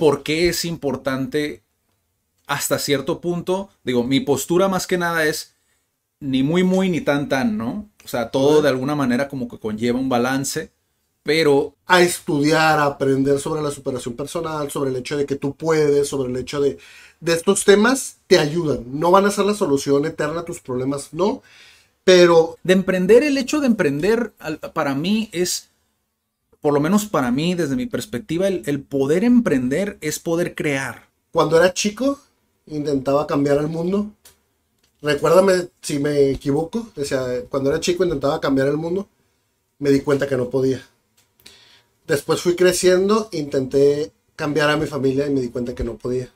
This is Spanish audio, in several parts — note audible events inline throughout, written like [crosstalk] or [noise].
por qué es importante hasta cierto punto. Digo, mi postura más que nada es ni muy, muy, ni tan, tan, ¿no? O sea, todo de alguna manera como que conlleva un balance, pero... A estudiar, a aprender sobre la superación personal, sobre el hecho de que tú puedes, sobre el hecho de... De estos temas te ayudan. No van a ser la solución eterna a tus problemas, no. Pero... De emprender, el hecho de emprender para mí es por lo menos para mí, desde mi perspectiva, el, poder emprender es poder crear. Cuando era chico, intentaba cambiar el mundo. Recuérdame si me equivoco. Cuando era chico intentaba cambiar el mundo. Me di cuenta que no podía. Después fui creciendo, intenté cambiar a mi familia y me di cuenta que no podía.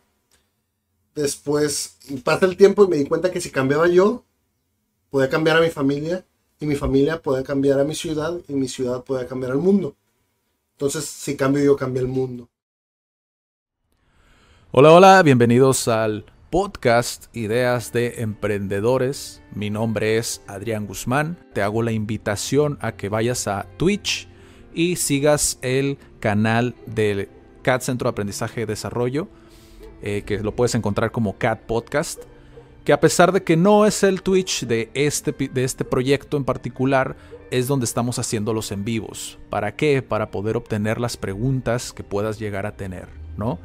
Después pasa el tiempo y me di cuenta que si cambiaba yo, podía cambiar a mi familia y mi familia podía cambiar a mi ciudad y mi ciudad podía cambiar al mundo. Entonces, si cambio yo, cambia el mundo. Hola, hola, bienvenidos al podcast Ideas de Emprendedores. Mi nombre es Adrián Guzmán. Te hago la invitación a que vayas a Twitch y sigas el canal del CAT Centro de Aprendizaje y Desarrollo, eh, que lo puedes encontrar como CAT Podcast. Que a pesar de que no es el Twitch de este, de este proyecto en particular, es donde estamos haciendo los en vivos. ¿Para qué? Para poder obtener las preguntas que puedas llegar a tener, ¿no?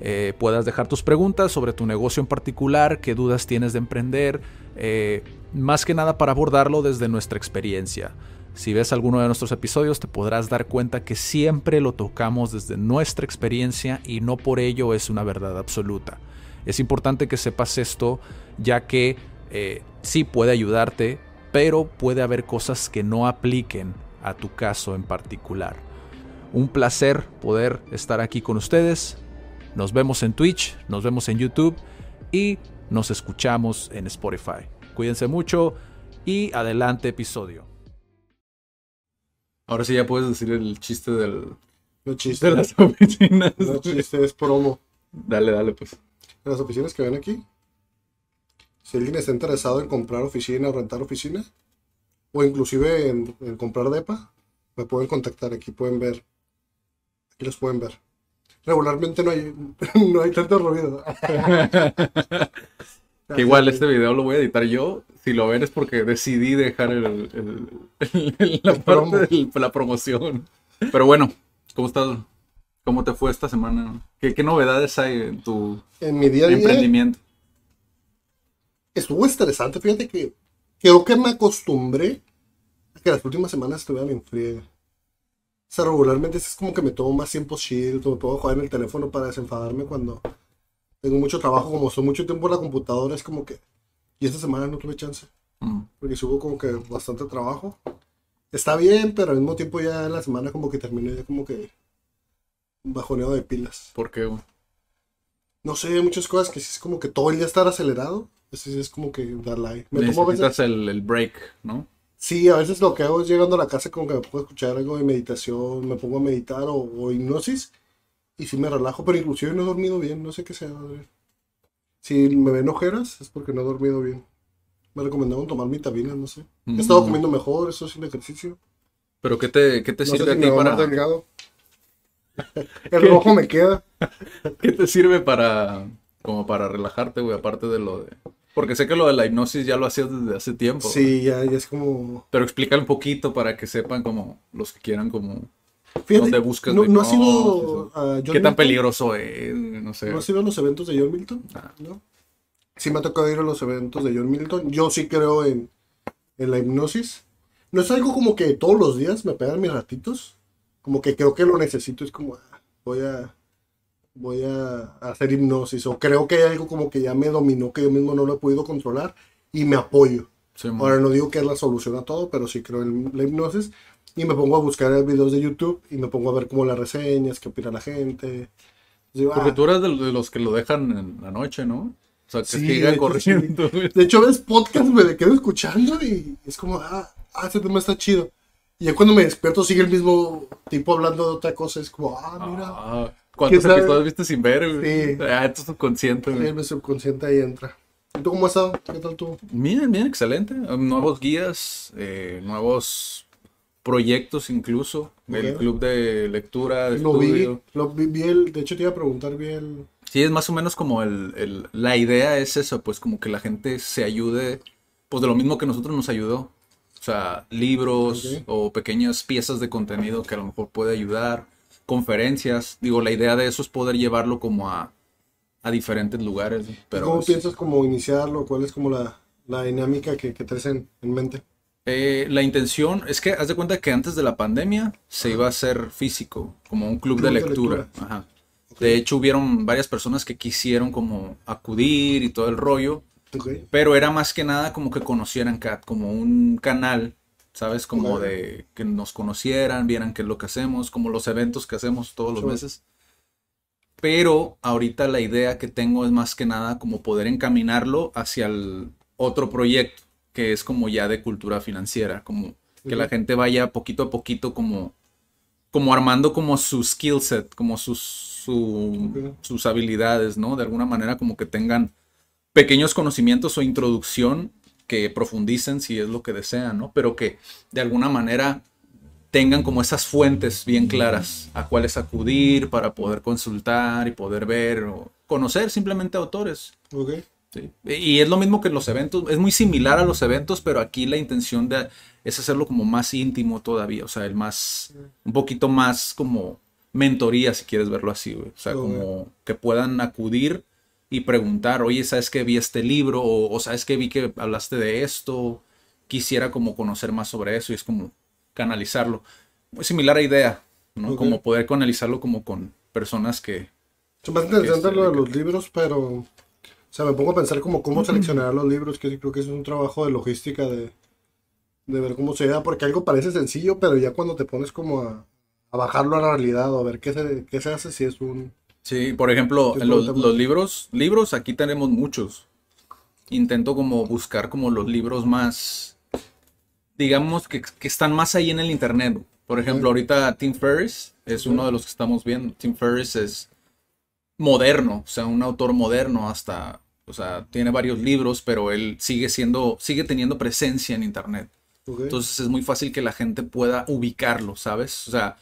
Eh, puedas dejar tus preguntas sobre tu negocio en particular, qué dudas tienes de emprender, eh, más que nada para abordarlo desde nuestra experiencia. Si ves alguno de nuestros episodios te podrás dar cuenta que siempre lo tocamos desde nuestra experiencia y no por ello es una verdad absoluta. Es importante que sepas esto ya que eh, sí puede ayudarte, pero puede haber cosas que no apliquen a tu caso en particular. Un placer poder estar aquí con ustedes. Nos vemos en Twitch, nos vemos en YouTube y nos escuchamos en Spotify. Cuídense mucho y adelante episodio. Ahora sí ya puedes decir el chiste del... De las oficinas. No chiste, es promo. Dale, dale pues. Las oficinas que ven aquí si alguien está interesado en comprar oficina o rentar oficina, o inclusive en, comprar DEPA, me pueden contactar. Aquí pueden ver. Aquí los pueden ver. Regularmente no hay, [laughs] no hay tanto ruido. [laughs] igual este video lo voy a editar yo. Si lo ven es porque decidí dejar el, [laughs] la parte de la promoción. Pero bueno, ¿cómo estás? ¿Cómo te fue esta semana? ¿Qué, qué novedades hay en tu en mi día emprendimiento? estuvo estresante. Fíjate que creo que me acostumbré a que las últimas semanas estuvieran en friega. O sea, regularmente es como que me tomo más tiempo chill, me puedo jugar en el teléfono para desenfadarme cuando tengo mucho trabajo, como son mucho tiempo en la computadora, es como que... Y esta semana no tuve chance, mm. porque hubo como que bastante trabajo. Está bien, pero al mismo tiempo ya en la semana como que terminé ya como que bajoneado de pilas. ¿Por qué? No sé, muchas cosas que sí es como que todo el día estar acelerado ese es como que darle. Me Necesitas el, el, break, ¿no? Sí, a veces lo que hago es llegando a la casa como que me puedo escuchar algo de meditación, me pongo a meditar o, hipnosis y sí me relajo, pero inclusive no he dormido bien, no sé qué sea. Si me ven ojeras es porque no he dormido bien. Me recomendaron tomar vitaminas, no sé. He estado mm. comiendo mejor, eso es un ejercicio. ¿Pero qué te, qué te sirve a ti para...? [laughs] El rojo me queda. [laughs] ¿Qué te sirve para... como para relajarte, güey, aparte de lo de... Porque sé que lo de la hipnosis ya lo hacías desde hace tiempo. Sí, ya, ya es como... Pero explica un poquito para que sepan como los que quieran como... dónde buscas no, no ha sido ¿Qué tan peligroso es? No sé. ¿No ha sido a los eventos de John Milton? Ah. ¿No? Sí me ha tocado ir a los eventos de John Milton. Yo sí creo en, en la hipnosis. No es algo como que todos los días me pegan mis ratitos. Como que creo que lo necesito. Es como, ah, voy a voy a hacer hipnosis o creo que hay algo como que ya me dominó que yo mismo no lo he podido controlar y me apoyo. Ahora no digo que es la solución a todo, pero sí creo en la hipnosis y me pongo a buscar videos de YouTube y me pongo a ver como las reseñas, qué opina la gente. Porque ah". tú eres de los que lo dejan en la noche, ¿no? O sea, que sigan corriendo. De hecho, ves podcast, me quedo escuchando y es como, ah, ah, ese tema está chido. Y ya cuando me despierto sigue el mismo tipo hablando de otra cosa, es como, ah, mira. Ah. ¿Cuántos episodios viste sin ver, Sí. Ah, esto es subconsciente, güey. Sí, mi subconsciente ahí entra. ¿Y tú cómo has estado? ¿Qué tal tú? Bien, bien, excelente. Nuevos guías, eh, nuevos proyectos incluso, el Ok. club de lectura, de Lo vi, lo vi, vi el, de hecho te iba a preguntar, vi el... Sí, es más o menos como el, el- la idea es eso, pues como que la gente se ayude, pues de lo mismo que nosotros nos ayudó. Sea, libros o pequeñas piezas de contenido que a lo mejor puede ayudar, conferencias. Digo, la idea de eso es poder llevarlo como a, a diferentes lugares. Pero ¿Cómo es- piensas como iniciarlo? ¿Cuál es como la, la dinámica que, que traes en, en mente? Eh, la intención es que haz de cuenta que antes de la pandemia se iba a hacer físico, como un club, Club de de lectura. Ajá. De hecho, hubieron varias personas que quisieron como acudir y todo el rollo, Pero era más que nada como que conocieran Cat, como un canal, ¿sabes? Como de que nos conocieran, vieran qué es lo que hacemos, como los eventos que hacemos todos los meses. Pero ahorita la idea que tengo es más que nada como poder encaminarlo hacia el otro proyecto, que es como ya de cultura financiera, como que la gente vaya poquito a poquito como, como armando como su skill set, como sus, su- sus habilidades, ¿no? De alguna manera como que tengan pequeños conocimientos o introducción que profundicen si es lo que desean, ¿no? Pero que de alguna manera tengan como esas fuentes bien claras a cuáles acudir para poder consultar y poder ver o conocer simplemente autores. Ok. Sí. Y es lo mismo que en los eventos, es muy similar a los eventos, pero aquí la intención de, es hacerlo como más íntimo todavía, o sea, el más, un poquito más como mentoría, si quieres verlo así, güey. O sea, como que puedan acudir y preguntar, oye, ¿sabes que vi este libro? O, o ¿sabes que vi que hablaste de esto? Quisiera como conocer más sobre eso y es como canalizarlo. Muy similar a idea, ¿no? Ok. Como poder canalizarlo como con personas que... Es más interesante lo de los libros, pero... O sea, me pongo a pensar como cómo seleccionar los libros, que creo que es un trabajo de logística de, de ver cómo se da, porque algo parece sencillo, pero ya cuando te pones como a, a bajarlo a la realidad o a ver qué se, qué se hace, si es un... Sí, por ejemplo, ¿Qué en los, libros, libros aquí tenemos muchos. Intento como buscar como los libros más, digamos, que, que están más ahí en el internet. Por ejemplo, ahorita Tim Ferriss es uno de los que estamos viendo. Tim Ferriss es moderno, o sea, un autor moderno hasta, o sea, tiene varios libros, pero él sigue siendo, sigue teniendo presencia en internet. Entonces es muy fácil que la gente pueda ubicarlo, ¿sabes? O sea,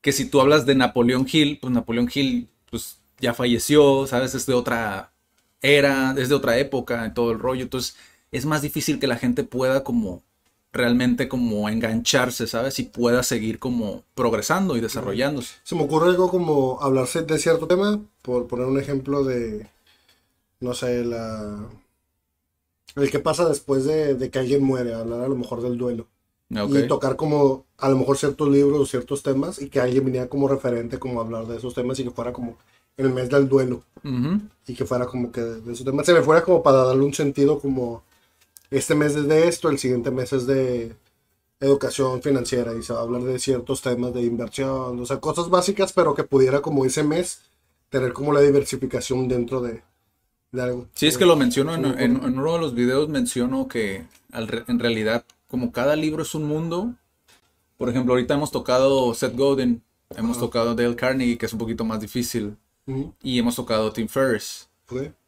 que si tú hablas de Napoleón Hill, pues Napoleón Hill pues ya falleció, ¿sabes? Es de otra era, es de otra época, en todo el rollo. Entonces es más difícil que la gente pueda como realmente como engancharse, ¿sabes? Y pueda seguir como progresando y desarrollándose. Se me ocurre algo como hablarse de cierto tema, por poner un ejemplo de, no sé, la... El que pasa después de, de que alguien muere, hablar a lo mejor del duelo. Y tocar como a lo mejor ciertos libros o ciertos temas y que alguien viniera como referente como a hablar de esos temas y que fuera como el mes del duelo. Y que fuera como que de esos temas. Se me fuera como para darle un sentido como este mes es de esto, el siguiente mes es de educación financiera y se va a hablar de ciertos temas de inversión, o sea, cosas básicas pero que pudiera como ese mes tener como la diversificación dentro de, de algo. Sí, es que lo menciono en, en- en uno de los videos, menciono que al en realidad, como cada libro es un mundo, por ejemplo, ahorita hemos tocado Seth Godin, hemos tocado Dale Carnegie, que es un poquito más difícil, y hemos tocado Tim Ferriss,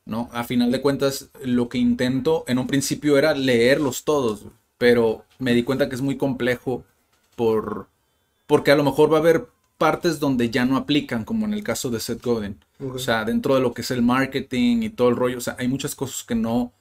¿no? A final de cuentas, lo que intento en un principio era leerlos todos, pero me di cuenta que es muy complejo por, porque a lo mejor va a haber partes donde ya no aplican, como en el caso de Seth Godin. O sea, dentro de lo que es el marketing y todo el rollo, o sea, hay muchas cosas que no,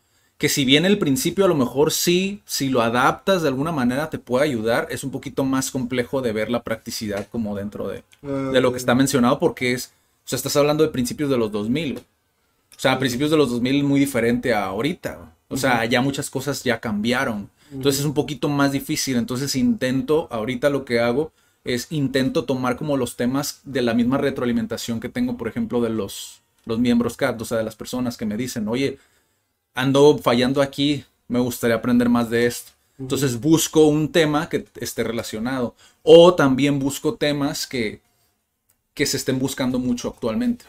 que si bien el principio a lo mejor sí, si lo adaptas de alguna manera te puede ayudar, es un poquito más complejo de ver la practicidad como dentro de, de lo que está mencionado porque es, o sea, estás hablando de principios de los 2000. güey. O sea, a principios de los 2000 es muy diferente a ahorita. O sea, ya muchas cosas ya cambiaron. Entonces es un poquito más difícil. Entonces intento, ahorita lo que hago es intento tomar como los temas de la misma retroalimentación que tengo, por ejemplo, de los, los miembros CAD, o sea, de las personas que me dicen, oye, ando fallando aquí, me gustaría aprender más de esto. Entonces busco un tema que esté relacionado. O también busco temas que, que se estén buscando mucho actualmente.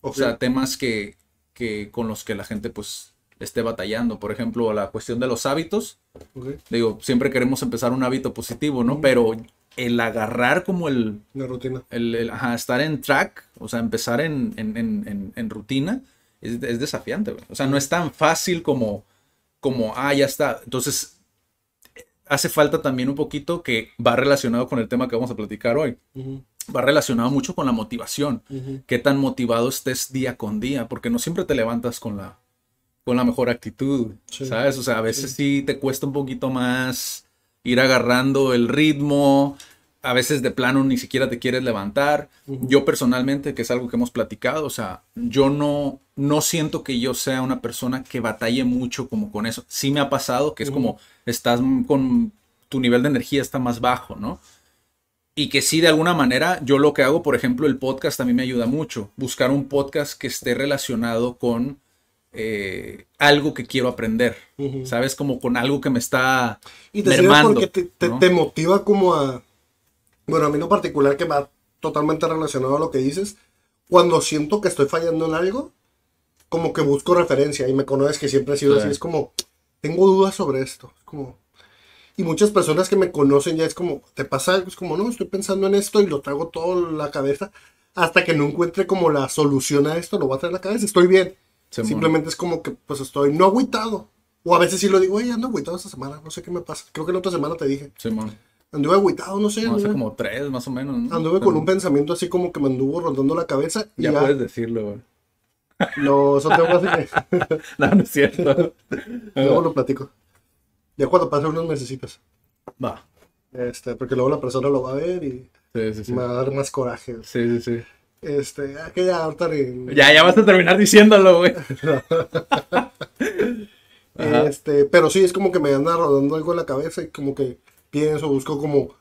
O sea, temas que, que con los que la gente pues esté batallando. Por ejemplo, la cuestión de los hábitos. ok, Digo, siempre queremos empezar un hábito positivo, ¿no? Pero el agarrar como el, una rutina. el, el- ajá, estar en track, o sea, empezar en, en- en- en rutina, es, es desafiante, güey. O sea, no es tan fácil como, como, ah, ya está. Entonces, hace falta también un poquito que va relacionado con el tema que vamos a platicar hoy. Va relacionado mucho con la motivación. Qué tan motivado estés día con día, porque no siempre te levantas con la, con la mejor actitud, ¿sabes? O sea, a veces sí. te cuesta un poquito más ir agarrando el ritmo, a veces de plano ni siquiera te quieres levantar. Yo personalmente, que es algo que hemos platicado, o sea, yo no, no siento que yo sea una persona que batalle mucho como con eso. Sí me ha pasado que es como estás con tu nivel de energía está más bajo, ¿no? Y que sí, de alguna manera, yo lo que hago, por ejemplo, el podcast a mí me ayuda mucho. Buscar un podcast que esté relacionado con eh, algo que quiero aprender, ¿sabes? Como con algo que me está y te mermando. Porque te, te, motiva como a... Bueno, a mí no particular que va totalmente relacionado a lo que dices. Cuando siento que estoy fallando en algo, como que busco referencia y me conoces que siempre he sido así. Es como, tengo dudas sobre esto. Es como... Y muchas personas que me conocen ya es como, ¿te pasa algo? Es como, no, estoy pensando en esto y lo traigo todo en la cabeza. Hasta que no encuentre como la solución a esto, lo voy a traer en la cabeza. Estoy bien Simplemente es como que pues estoy no agüitado. O a veces sí lo digo, oye, ando agüitado esta semana, no sé qué me pasa. Creo que la otra semana te dije. Simón. Anduve agüitado, no sé. No, hace como tres, más o menos. Anduve con un pensamiento así como que me anduvo rondando la cabeza. ya, puedes decirlo, güey. No, eso tengo [laughs] que No, no es cierto. luego lo platico. Ya cuando pasen unos meses. Va. Este, porque luego la persona lo va a ver y me va a dar más coraje. Sí, sí, sí. Este, aquella ahorita Ya, ya vas a terminar diciéndolo, güey. [laughs] este, pero sí, es como que me anda rodando algo en la cabeza y como que pienso, busco como.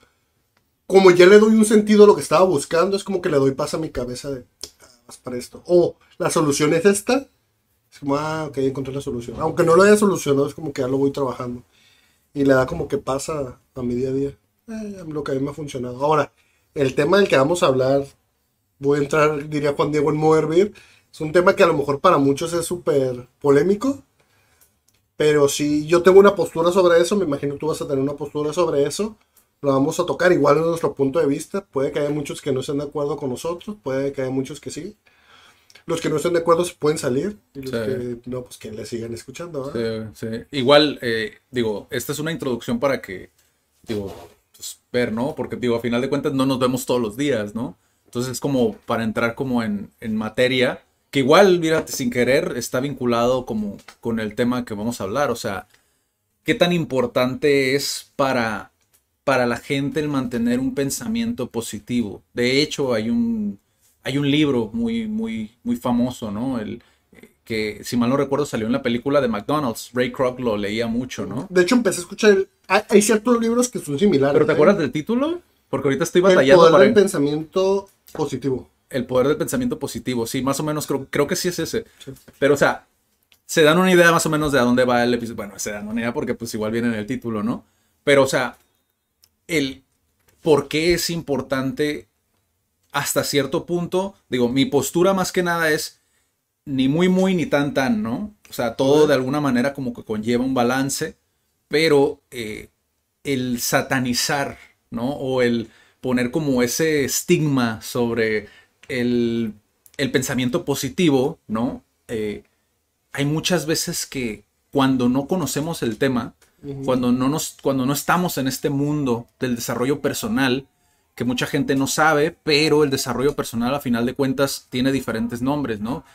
Como ya le doy un sentido a lo que estaba buscando, es como que le doy paz a mi cabeza de. Ah, para esto. O la solución es esta. Es como, ah, ok, encontré la solución. Aunque no lo haya solucionado, es como que ya lo voy trabajando. Y le da como que pasa a mi día a día. Eh, lo que a mí me ha funcionado. Ahora, el tema del que vamos a hablar voy a entrar, diría Juan Diego, en Moverbir. Es un tema que a lo mejor para muchos es súper polémico, pero si yo tengo una postura sobre eso, me imagino que tú vas a tener una postura sobre eso. Lo vamos a tocar igual en nuestro punto de vista. Puede que haya muchos que no estén de acuerdo con nosotros, puede que haya muchos que sí. Los que no estén de acuerdo se pueden salir y los que no, pues que le sigan escuchando. Sí, sí. Igual, eh, digo, esta es una introducción para que, digo, pues, ver, ¿no? Porque, digo, a final de cuentas no nos vemos todos los días, ¿no? Entonces es como para entrar como en, materia, que igual, mira, sin querer está vinculado como con el tema que vamos a hablar. O sea, ¿qué tan importante es para, para la gente el mantener un pensamiento positivo? De hecho, hay un, hay un libro muy, muy, muy famoso, ¿no? El, que si mal no recuerdo salió en la película de McDonald's. Ray Kroc lo leía mucho, ¿no? De hecho empecé a escuchar, hay, ciertos libros que son similares. ¿Pero te acuerdas ¿eh? del título? Porque ahorita estoy batallando el poder del pensamiento positivo. El poder del pensamiento positivo, sí, más o menos creo, creo que sí es ese. Pero, o sea, se dan una idea más o menos de a dónde va el episodio. Bueno, se dan una idea porque pues igual viene en el título, ¿no? Pero, o sea, el por qué es importante hasta cierto punto, digo, mi postura más que nada es ni muy, muy, ni tan, tan, ¿no? O sea, todo de alguna manera como que conlleva un balance, pero eh, el satanizar ¿no? O el poner como ese estigma sobre el, pensamiento positivo, ¿no? Eh, hay muchas veces que cuando no conocemos el tema, cuando, no nos, cuando no estamos en este mundo del desarrollo personal, que mucha gente no sabe, pero el desarrollo personal a final de cuentas tiene diferentes nombres, ¿no?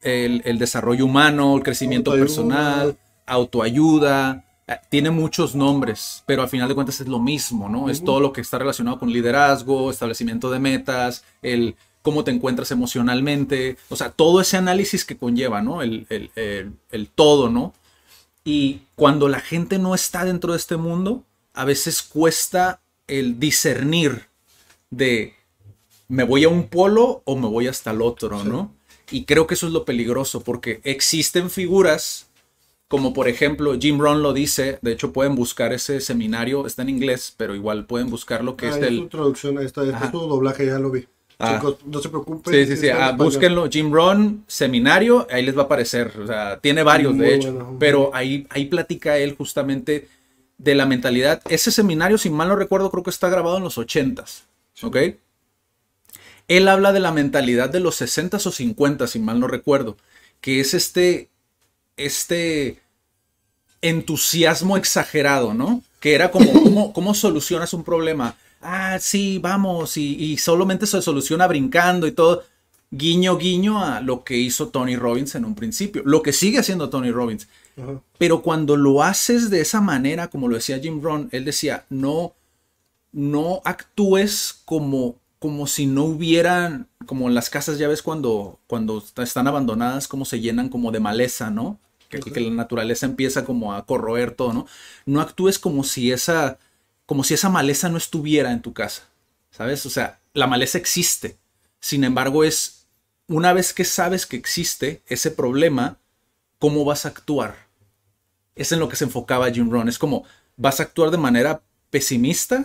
El, el desarrollo humano, el crecimiento personal, autoayuda, tiene muchos nombres, pero al final de cuentas es lo mismo, ¿no? Es todo lo que está relacionado con liderazgo, establecimiento de metas, el cómo te encuentras emocionalmente, o sea, todo ese análisis que conlleva, ¿no? El, el, todo, ¿no? Y cuando la gente no está dentro de este mundo, a veces cuesta el discernir de me voy a un polo o me voy hasta el otro, ¿no? Y creo que eso es lo peligroso, porque existen figuras como por ejemplo Jim Rohn lo dice, de hecho pueden buscar ese seminario, está en inglés, pero igual pueden buscar lo que ah, es el... Traducción, está, es su doblaje, ya lo vi. Ah. no se preocupen. Sí, sí, sí. Ah, búsquenlo, Jim Rohn, seminario, ahí les va a aparecer. O sea, tiene varios, de hecho. Pero ahí, ahí platica él justamente de la mentalidad. Ese seminario, si mal no recuerdo, creo que está grabado en los 80s. ¿Ok? Él habla de la mentalidad de los 60s o 50 si mal no recuerdo. Que es este este entusiasmo exagerado, ¿no? que era como, ¿cómo, cómo solucionas un problema? Ah, sí, vamos, y, y solamente se soluciona brincando y todo. Guiño, guiño a lo que hizo Tony Robbins en un principio, lo que sigue haciendo Tony Robbins. Pero cuando lo haces de esa manera, como lo decía Jim Rohn, él decía, no, no actúes como, como si no hubieran, como en las casas, ya ves cuando, cuando están abandonadas, como se llenan como de maleza, ¿no? Que, que la naturaleza empieza como a corroer todo, ¿no? No actúes como si esa, como si esa maleza no estuviera en tu casa, ¿sabes? O sea, la maleza existe. Sin embargo, es una vez que sabes que existe ese problema, ¿cómo vas a actuar? Es en lo que se enfocaba Jim Rohn. Es como, ¿vas a actuar de manera pesimista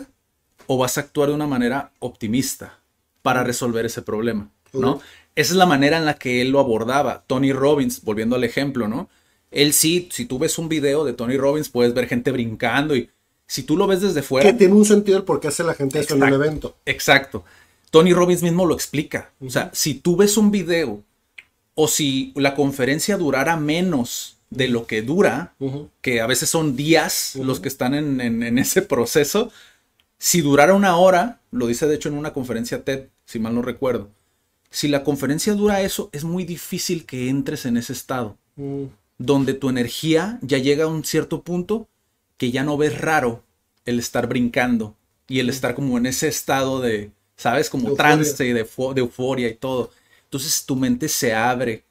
o vas a actuar de una manera optimista para resolver ese problema? ¿no? Esa es la manera en la que él lo abordaba. Tony Robbins, volviendo al ejemplo, ¿no? Él sí, si tú ves un video de Tony Robbins, puedes ver gente brincando y si tú lo ves desde fuera... Que tiene un sentido el por qué hace la gente eso en un evento. Exacto. Tony Robbins mismo lo explica. O sea, si tú ves un video o si la conferencia durara menos de lo que dura, que a veces son días los que están en, en- en ese proceso, si durara una hora, lo dice de hecho en una conferencia TED, si mal no recuerdo, si la conferencia dura eso, es muy difícil que entres en ese estado, Mm. Donde tu energía ya llega a un cierto punto que ya no ves raro el estar brincando y el estar como en ese estado de, ¿sabes? Como De trance y de, fo- de euforia y todo. Entonces tu mente se abre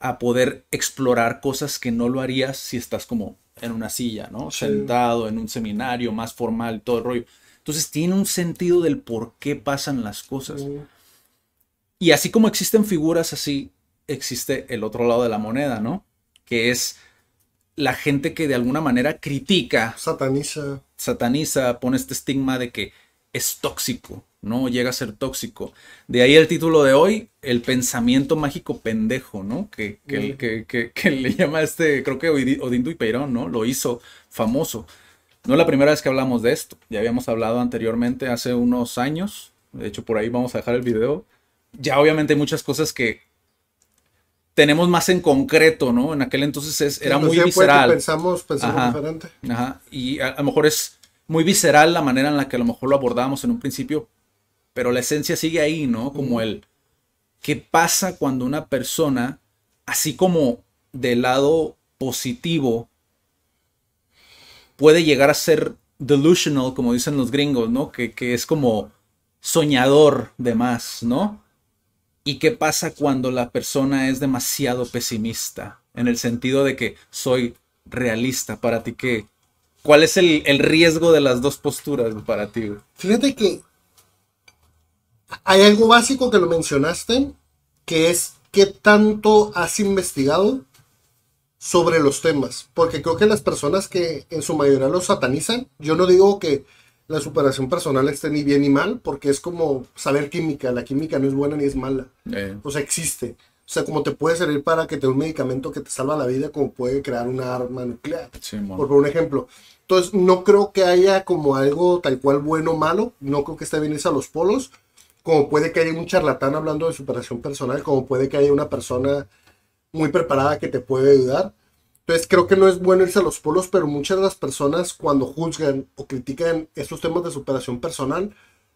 a poder explorar cosas que no lo harías si estás como en una silla, ¿no? Sí. Sentado en un seminario más formal, todo el rollo. Entonces tiene un sentido del por qué pasan las cosas. Y así como existen figuras así, existe el otro lado de la moneda, ¿no? Que es la gente que de alguna manera critica, Sataniza. sataniza, pone este estigma de que es tóxico, ¿no? Llega a ser tóxico. De ahí el título de hoy, el pensamiento mágico pendejo, ¿no? Que, que, Mm. que, que- que le llama este, creo que Odi- Odindo y Peirón, ¿no? Lo hizo famoso. No es la primera vez que hablamos de esto, ya habíamos hablado anteriormente hace unos años, de hecho por ahí vamos a dejar el video. Ya obviamente hay muchas cosas que tenemos más en concreto, ¿no? En aquel entonces es- era muy visceral. Pensamos, pensamos Ajá. diferente. Ajá, y a, a lo mejor es muy visceral la manera en la que a lo mejor lo abordábamos en un principio, pero la esencia sigue ahí, ¿no? Como el, ¿qué pasa cuando una persona, así como del lado positivo, puede llegar a ser delusional, como dicen los gringos, ¿no? Que, que es como soñador de más, ¿no? ¿Y qué pasa cuando la persona es demasiado pesimista? En el sentido de que soy realista para ti, ¿qué? ¿Cuál es el, el riesgo de las dos posturas para ti? Fíjate que hay algo básico que lo mencionaste, que es qué tanto has investigado sobre los temas. Porque creo que las personas que en su mayoría los satanizan, yo no digo que la superación personal esté ni bien ni mal, porque es como saber química. La química no es buena ni es mala. Eh, O sea, existe. O sea, como te puede servir para que te dé un medicamento que te salva la vida, como puede crear una arma nuclear. Por un ejemplo. Entonces, no creo que haya como algo tal cual bueno o malo. No creo que esté bien irse a los polos. Como puede que haya un charlatán hablando de superación personal. Como puede que haya una persona muy preparada que te puede ayudar. Entonces, creo que no es bueno irse a los polos, pero muchas de las personas cuando juzgan o critican estos temas de superación personal,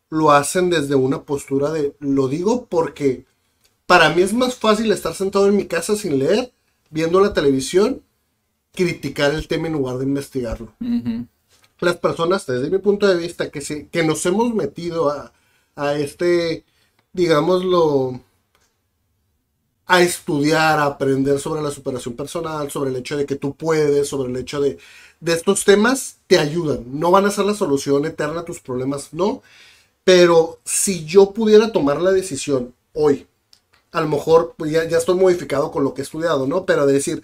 lo hacen desde una postura de, lo digo porque para mí es más fácil estar sentado en mi casa sin leer, viendo la televisión, criticar el tema en lugar de investigarlo. Las personas, desde mi punto de vista, que, se, que nos hemos metido a, a este, digámoslo, a estudiar, a aprender sobre la superación personal, sobre el hecho de que tú puedes, sobre el hecho de, de estos temas, te ayudan. No van a ser la solución eterna a tus problemas, no. Pero si yo pudiera tomar la decisión hoy, a lo mejor pues ya, ya estoy modificado con lo que he estudiado, ¿no? Pero de decir,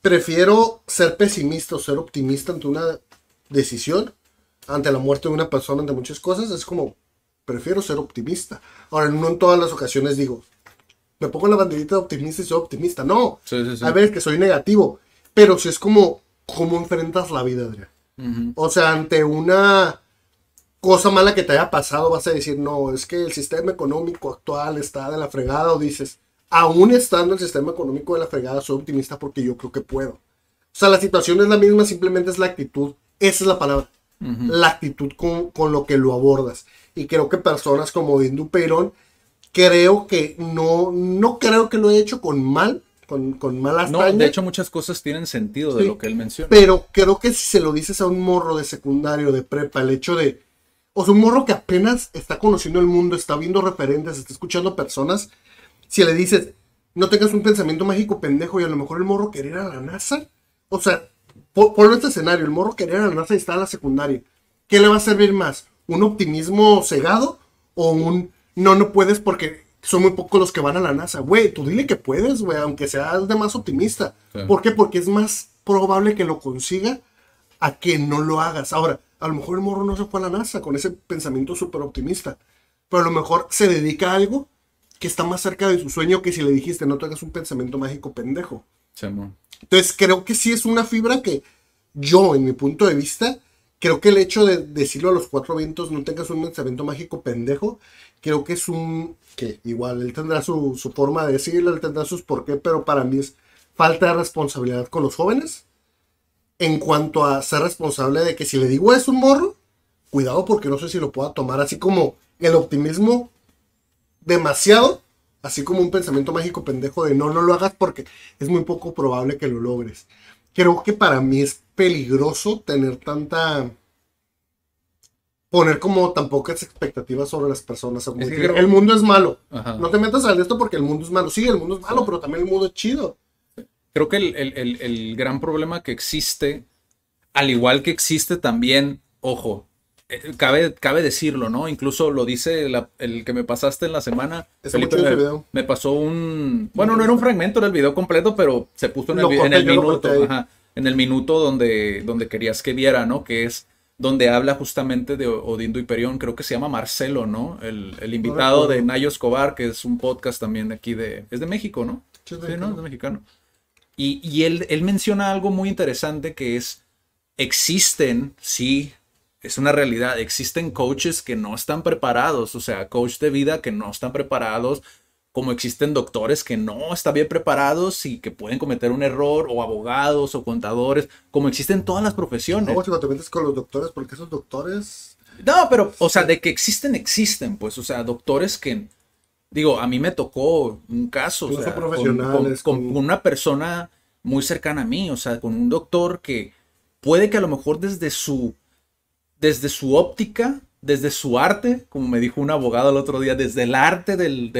prefiero ser pesimista o ser optimista ante una decisión, ante la muerte de una persona, ante muchas cosas, es como, prefiero ser optimista. Ahora, no en todas las ocasiones digo, me pongo la banderita de optimista y soy optimista. No, Sí, sí, sí. a ver, que soy negativo. Pero si es como, ¿cómo enfrentas la vida, Adrián? O sea, ante una cosa mala que te haya pasado, vas a decir, no, es que el sistema económico actual está de la fregada, o dices, aún estando el sistema económico de la fregada, soy optimista porque yo creo que puedo. O sea, la situación es la misma, simplemente es la actitud. Esa es la palabra. la actitud con, con, lo que lo abordas. Y creo que personas como Dindu Perón, creo que no, no creo que lo he hecho con mal, con, con malas No, de hecho muchas cosas tienen sentido de lo que él menciona. Pero creo que si se lo dices a un morro de secundario, de prepa, el hecho de, o sea, un morro que apenas está conociendo el mundo, está viendo referentes, está escuchando personas, si le dices, no tengas un pensamiento mágico pendejo y a lo mejor el morro quería ir a la NASA, o sea, por, este escenario, el morro quería ir a la NASA y está en la secundaria, ¿qué le va a servir más? ¿Un optimismo cegado o un no, no puedes porque son muy pocos los que van a la NASA. Güey, tú dile que puedes, güey, aunque seas de más optimista. ¿Por qué? Porque es más probable que lo consiga a que no lo hagas. Ahora, a lo mejor el morro no se fue a la NASA con ese pensamiento súper optimista, pero a lo mejor se dedica a algo que está más cerca de su sueño que si le dijiste no te hagas un pensamiento mágico pendejo. Entonces creo que sí es una fibra que yo, en mi punto de vista, creo que el hecho de decirlo a los cuatro vientos, no tengas un pensamiento mágico pendejo, creo que es un, que igual él tendrá su, su forma de decirlo, él tendrá sus por qué, pero para mí es falta de responsabilidad con los jóvenes en cuanto a ser responsable de que si le digo es un morro, cuidado porque no sé si lo pueda tomar así como el optimismo demasiado, así como un pensamiento mágico pendejo de no, no lo hagas porque es muy poco probable que lo logres. Creo que para mí es peligroso tener tanta poner como tan pocas expectativas sobre las personas. El mundo es malo. No te metas al esto porque el mundo es malo. Sí, el mundo es malo, pero también el mundo es chido. Creo que el, gran problema que existe, al igual que existe también, ojo, eh, cabe, cabe decirlo, ¿no? Incluso lo dice el que me pasaste en la semana. Felipe, me, me, pasó un... Bueno, no era un fragmento del video completo, pero se puso en el, en el minuto. en el minuto donde, donde querías que viera, ¿no? Que es donde habla justamente de Odindo Hiperión, creo que se llama Marcelo, ¿no? El, invitado de Nayo Escobar, que es un podcast también de aquí de... Es de México, ¿no? Sí, ¿no? Es de mexicano. Y, él, él menciona algo muy interesante que es, existen, sí, es una realidad, existen coaches que no están preparados, o sea, coach de vida que no están preparados como existen doctores que no están bien preparados y que pueden cometer un error, o abogados o contadores, como existen todas las profesiones. No, si te metes con los doctores, porque esos doctores... No, pero, o sea, de que existen, existen, pues, o sea, doctores que, digo, a mí me tocó un caso, o sea, con, con, una persona muy cercana a mí, o sea, con un doctor que puede que a lo mejor desde su, desde su óptica desde su arte, como me dijo un abogado el otro día, desde el arte del,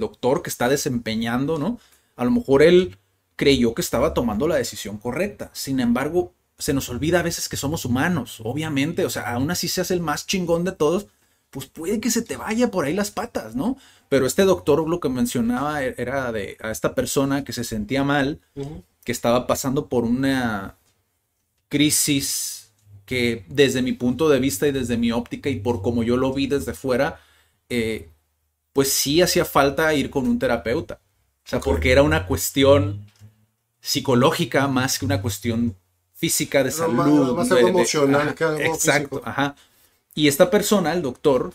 doctor que está desempeñando, ¿no? A lo mejor él creyó que estaba tomando la decisión correcta. Sin embargo, se nos olvida a veces que somos humanos, obviamente, o sea, aún así seas el más chingón de todos, pues puede que se te vaya por ahí las patas, ¿no? Pero este doctor lo que mencionaba e-, era de a esta persona que se sentía mal, que estaba pasando por una crisis que desde mi punto de vista y desde mi óptica y por como yo lo vi desde fuera, eh, pues sí hacía falta ir con un terapeuta. O sea, porque era una cuestión psicológica más que una cuestión física de salud. Más, algo emocional que algo Exacto, ajá. Y esta persona, el doctor,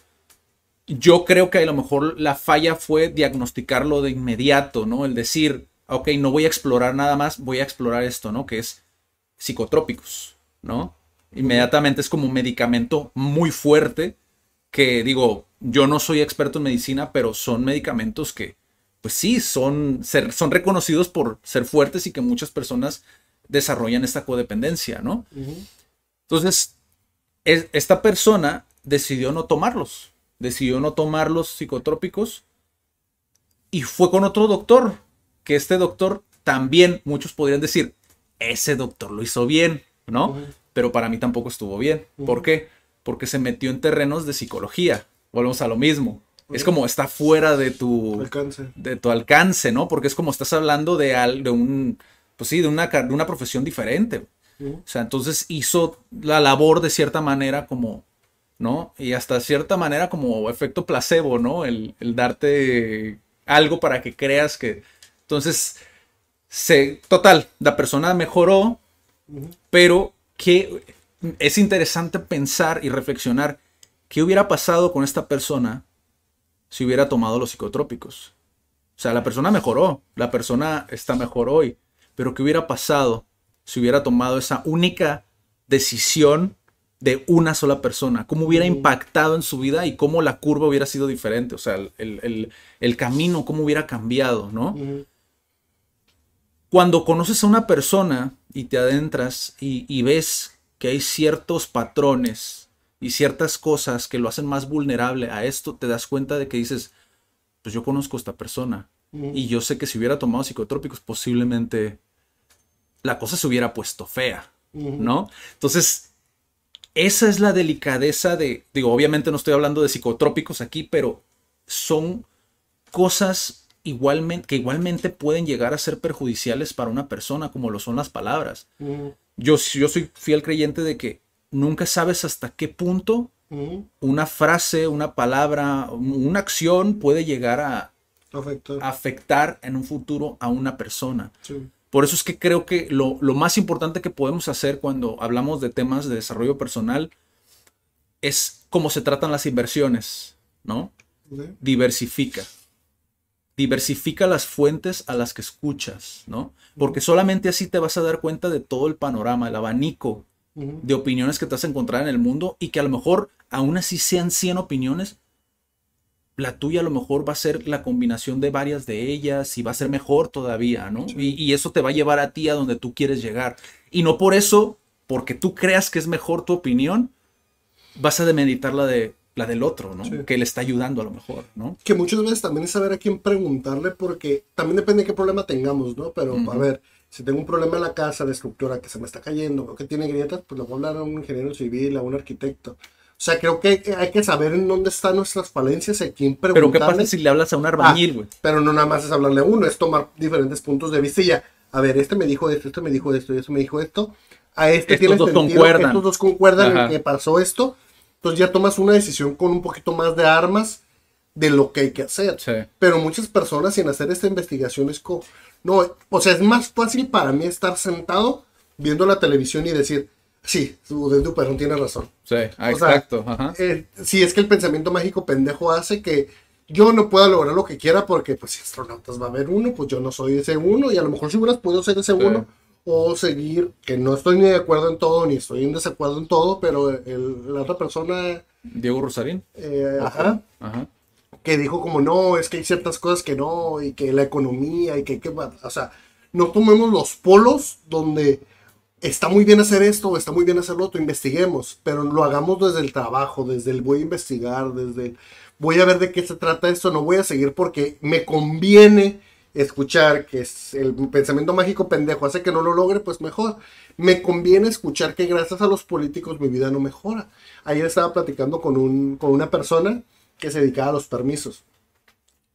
yo creo que a lo mejor la falla fue diagnosticarlo de inmediato, ¿no? El decir, ok, no voy a explorar nada más, voy a explorar esto, ¿no? Que es psicotrópicos, ¿no? Inmediatamente es como un medicamento muy fuerte que digo, yo no soy experto en medicina, pero son medicamentos que, pues sí, son, son reconocidos por ser fuertes y que muchas personas desarrollan esta codependencia, ¿no? Entonces, esta persona decidió no tomarlos, decidió no tomar los psicotrópicos y fue con otro doctor, que este doctor también, muchos podrían decir, ese doctor lo hizo bien, ¿no? Pero para mí tampoco estuvo bien. ¿Por qué? Porque se metió en terrenos de psicología. Volvemos a lo mismo. Es como está fuera de tu alcance. de tu alcance, ¿no? Porque es como estás hablando de, de un, pues sí, de una, de una profesión diferente. O sea, entonces hizo la labor de cierta manera como, ¿no? Y hasta cierta manera como efecto placebo, ¿no? El, darte algo para que creas que... Entonces, se, total, la persona mejoró, pero que es interesante pensar y reflexionar qué hubiera pasado con esta persona si hubiera tomado los psicotrópicos. O sea, la persona mejoró, la persona está mejor hoy, pero qué hubiera pasado si hubiera tomado esa única decisión de una sola persona, cómo hubiera impactado en su vida y cómo la curva hubiera sido diferente, o sea, el, el- el camino, cómo hubiera cambiado, ¿no? Cuando conoces a una persona y te adentras y, y ves que hay ciertos patrones y ciertas cosas que lo hacen más vulnerable a esto, te das cuenta de que dices, pues yo conozco a esta persona y yo sé que si hubiera tomado psicotrópicos posiblemente la cosa se hubiera puesto fea. ¿no? Entonces, esa es la delicadeza de, digo, obviamente no estoy hablando de psicotrópicos aquí, pero son cosas igualmente, que igualmente pueden llegar a ser perjudiciales para una persona, como lo son las palabras. Ujú. Yo, yo soy fiel creyente de que nunca sabes hasta qué punto Ujú. una frase, una palabra, una acción puede llegar a Afecta. afectar en un futuro a una persona. Sí. Por eso es que creo que lo, lo más importante que podemos hacer cuando hablamos de temas de desarrollo personal es cómo se tratan las inversiones, ¿no? Diversifica. Diversifica las fuentes a las que escuchas, ¿no? Porque solamente así te vas a dar cuenta de todo el panorama, el abanico de opiniones que te vas a encontrar en el mundo y que a lo mejor, aún así sean 100 opiniones, la tuya a lo mejor va a ser la combinación de varias de ellas y va a ser mejor todavía, ¿no? Sí. Y, y eso te va a llevar a ti a donde tú quieres llegar. Y no por eso, porque tú creas que es mejor tu opinión, vas a demeritar la, de, la del otro, ¿no? Sí. Que le está ayudando a lo mejor, ¿no? Que muchas veces también es saber a quién preguntarle porque también depende de qué problema tengamos, ¿no? Pero a Ujú. ver, si tengo un problema en la casa de estructura que se me está cayendo o que tiene grietas, pues le voy a hablar a un ingeniero civil, a un arquitecto. O sea, creo que hay, que saber en dónde están nuestras falencias y a quién preguntarle. Pero ¿qué pasa si le hablas a un albañil, güey? Pero no nada más es hablarle a uno, es tomar diferentes puntos de vista y ya, a ver, este me dijo esto, este me dijo esto y este me dijo esto. A este Estos tiene dos sentido, concuerdan. estos dos concuerdan en Ajá. que pasó esto. Entonces ya tomas una decisión con un poquito más de armas de lo que hay que hacer. Sí. Pero muchas personas sin hacer esta investigación es como, no, o sea, es más fácil para mí estar sentado viendo la televisión y decir, sí, de perrón tiene razón. Sí, ah, sea, exacto. ajá. Eh, si es que el pensamiento mágico pendejo hace que yo no pueda lograr lo que quiera porque pues si astronautas va a haber uno, pues yo no soy ese uno y a lo mejor si hubieras podido ser ese Sí. uno o seguir, que no estoy ni de acuerdo en todo ni estoy en desacuerdo en todo, pero el- la otra persona, Diego Rosarín. eh, ajá, Ajá. que dijo como no, es que hay ciertas cosas que no y que la economía y que, que o sea, no tomemos los polos donde está muy bien hacer esto o está muy bien hacer lo otro, investiguemos, pero lo hagamos desde el trabajo, desde el voy a investigar, desde el voy a ver de qué se trata esto, no voy a seguir porque me conviene escuchar que es el pensamiento mágico pendejo hace que no lo logre, pues mejor. Me conviene escuchar que gracias a los políticos mi vida no mejora. Ayer estaba platicando con, un, con una persona que se dedicaba a los permisos.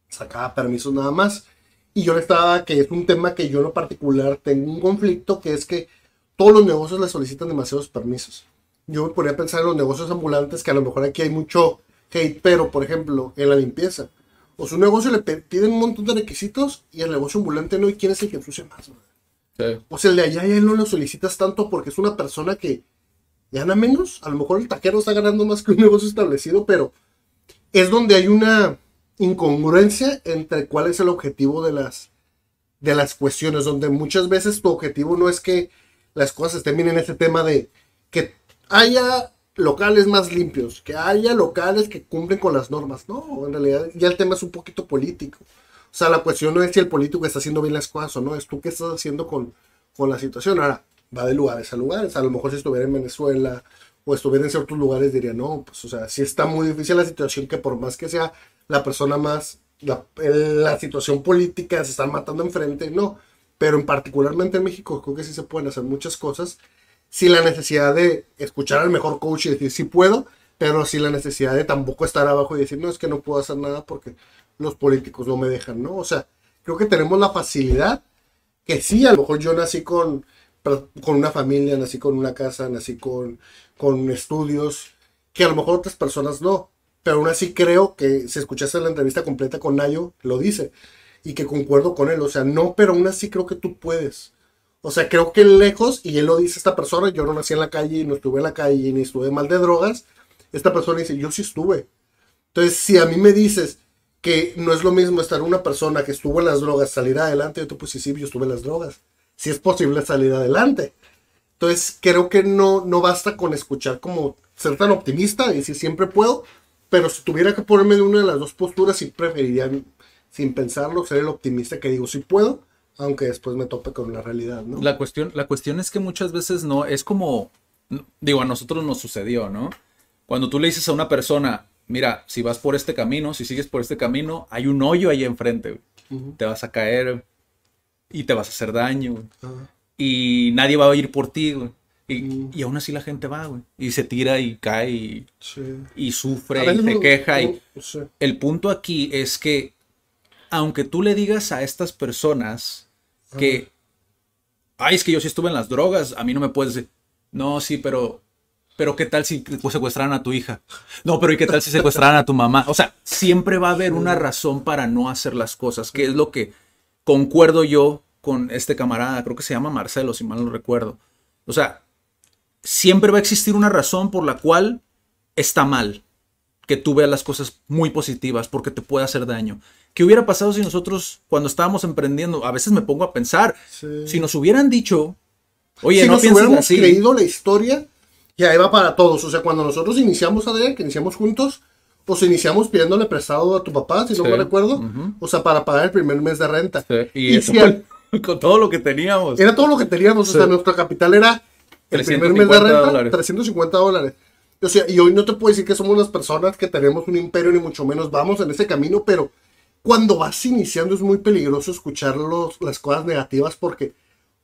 Sacaba permisos nada más. Y yo le estaba, que es un tema que yo en lo particular tengo un conflicto, que es que todos los negocios le solicitan demasiados permisos. Yo me ponía a pensar en los negocios ambulantes, que a lo mejor aquí hay mucho hate, pero por ejemplo, en la limpieza. O su negocio le piden un montón de requisitos y el negocio ambulante no, y quién es el que ensucia más. Sí. O sea, el de allá ya no lo solicitas tanto porque es una persona que gana menos. A lo mejor el taquero está ganando más que un negocio establecido, pero es donde hay una incongruencia entre cuál es el objetivo de las, de las cuestiones, donde muchas veces tu objetivo no es que las cosas estén bien en ese tema de que haya locales más limpios, que haya locales que cumplen con las normas. No, en realidad ya el tema es un poquito político. O sea, la cuestión no es si el político está haciendo bien las cosas o no, es tú qué estás haciendo con, con la situación. Ahora, va de lugares a lugares. A lo mejor si estuviera en Venezuela o estuviera en ciertos lugares diría, no, pues o sea, sí está muy difícil la situación que por más que sea la persona más, la, la situación política, se están matando enfrente, no. Pero en particularmente en México creo que sí se pueden hacer muchas cosas sin la necesidad de escuchar al mejor coach y decir sí puedo, pero sin la necesidad de tampoco estar abajo y decir no, es que no puedo hacer nada porque los políticos no me dejan, ¿no? O sea, creo que tenemos la facilidad que sí, a lo mejor yo nací con, con una familia, nací con una casa, nací con, con estudios, que a lo mejor otras personas no, pero aún así creo que si escuchaste la entrevista completa con Nayo, lo dice, y que concuerdo con él, o sea, no, pero aún así creo que tú puedes. O sea, creo que lejos, y él lo dice esta persona, yo no nací en la calle, y no estuve en la calle, ni estuve mal de drogas, esta persona dice, yo sí estuve. Entonces, si a mí me dices que no es lo mismo estar una persona que estuvo en las drogas, salir adelante, yo te sí, sí, yo estuve en las drogas. Si es posible salir adelante. Entonces, creo que no, no basta con escuchar como ser tan optimista y decir siempre puedo, pero si tuviera que ponerme de una de las dos posturas, sí preferiría, sin pensarlo, ser el optimista que digo sí puedo, aunque después me tope con la realidad, ¿no? La cuestión, la cuestión es que muchas veces no, es como, digo, a nosotros nos sucedió, ¿no? Cuando tú le dices a una persona, mira, si vas por este camino, si sigues por este camino, hay un hoyo ahí enfrente, te vas a caer y te vas a hacer daño, y nadie va a ir por ti, güey. Y, aún así la gente va, güey. Y se tira y cae y, sufre y se queja. y... El punto aquí es que, aunque tú le digas a estas personas que, ay, es que yo sí estuve en las drogas, a mí no me puedes decir, no, sí, pero, pero ¿qué tal si secuestraran a tu hija? No, pero ¿y qué tal si secuestraran a tu mamá? O sea, siempre va a haber una razón para no hacer las cosas, que es lo que concuerdo yo con este camarada, creo que se llama Marcelo, si mal no recuerdo. O sea, siempre va a existir una razón por la cual está mal que tú veas las cosas muy positivas porque te puede hacer daño. ¿Qué hubiera pasado si nosotros, cuando estábamos emprendiendo, a veces me pongo a pensar, si nos hubieran dicho, oye, si no nos hubiéramos creído la historia, ya iba para todos. O sea, cuando nosotros iniciamos, Adrián, que iniciamos juntos, pues iniciamos pidiéndole prestado a tu papá, si no me recuerdo, o sea, para pagar el primer mes de renta. Y, eso con todo lo que teníamos. Era todo lo que teníamos, o sea, nuestra capital era el primer mes de renta, 350 dólares. O sea, y hoy no te puedo decir que somos las personas que tenemos un imperio, ni mucho menos vamos en ese camino, pero cuando vas iniciando es muy peligroso escuchar los, las cosas negativas porque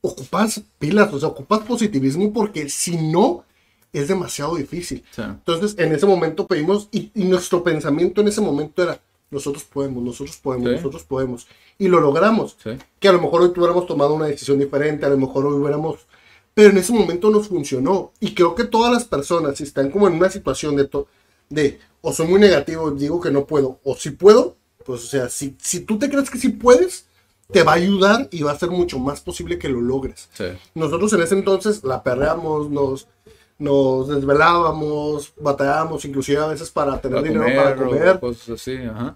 ocupas pilas, o sea, ocupas positivismo porque si no, es demasiado difícil. Entonces, en ese momento pedimos, y, nuestro pensamiento en ese momento era, nosotros podemos, nosotros podemos, nosotros podemos. Y lo logramos. Que a lo mejor hoy tuviéramos tomado una decisión diferente, a lo mejor hoy hubiéramos pero en ese momento nos funcionó. Y creo que todas las personas, si están como en una situación de, de o soy muy negativo, digo que no puedo, o si puedo, pues o sea, si, si tú te crees que sí puedes, te va a ayudar y va a ser mucho más posible que lo logres. Nosotros en ese entonces la perreamos, nos, nos desvelábamos, batallábamos, inclusive a veces para tener dinero para comer.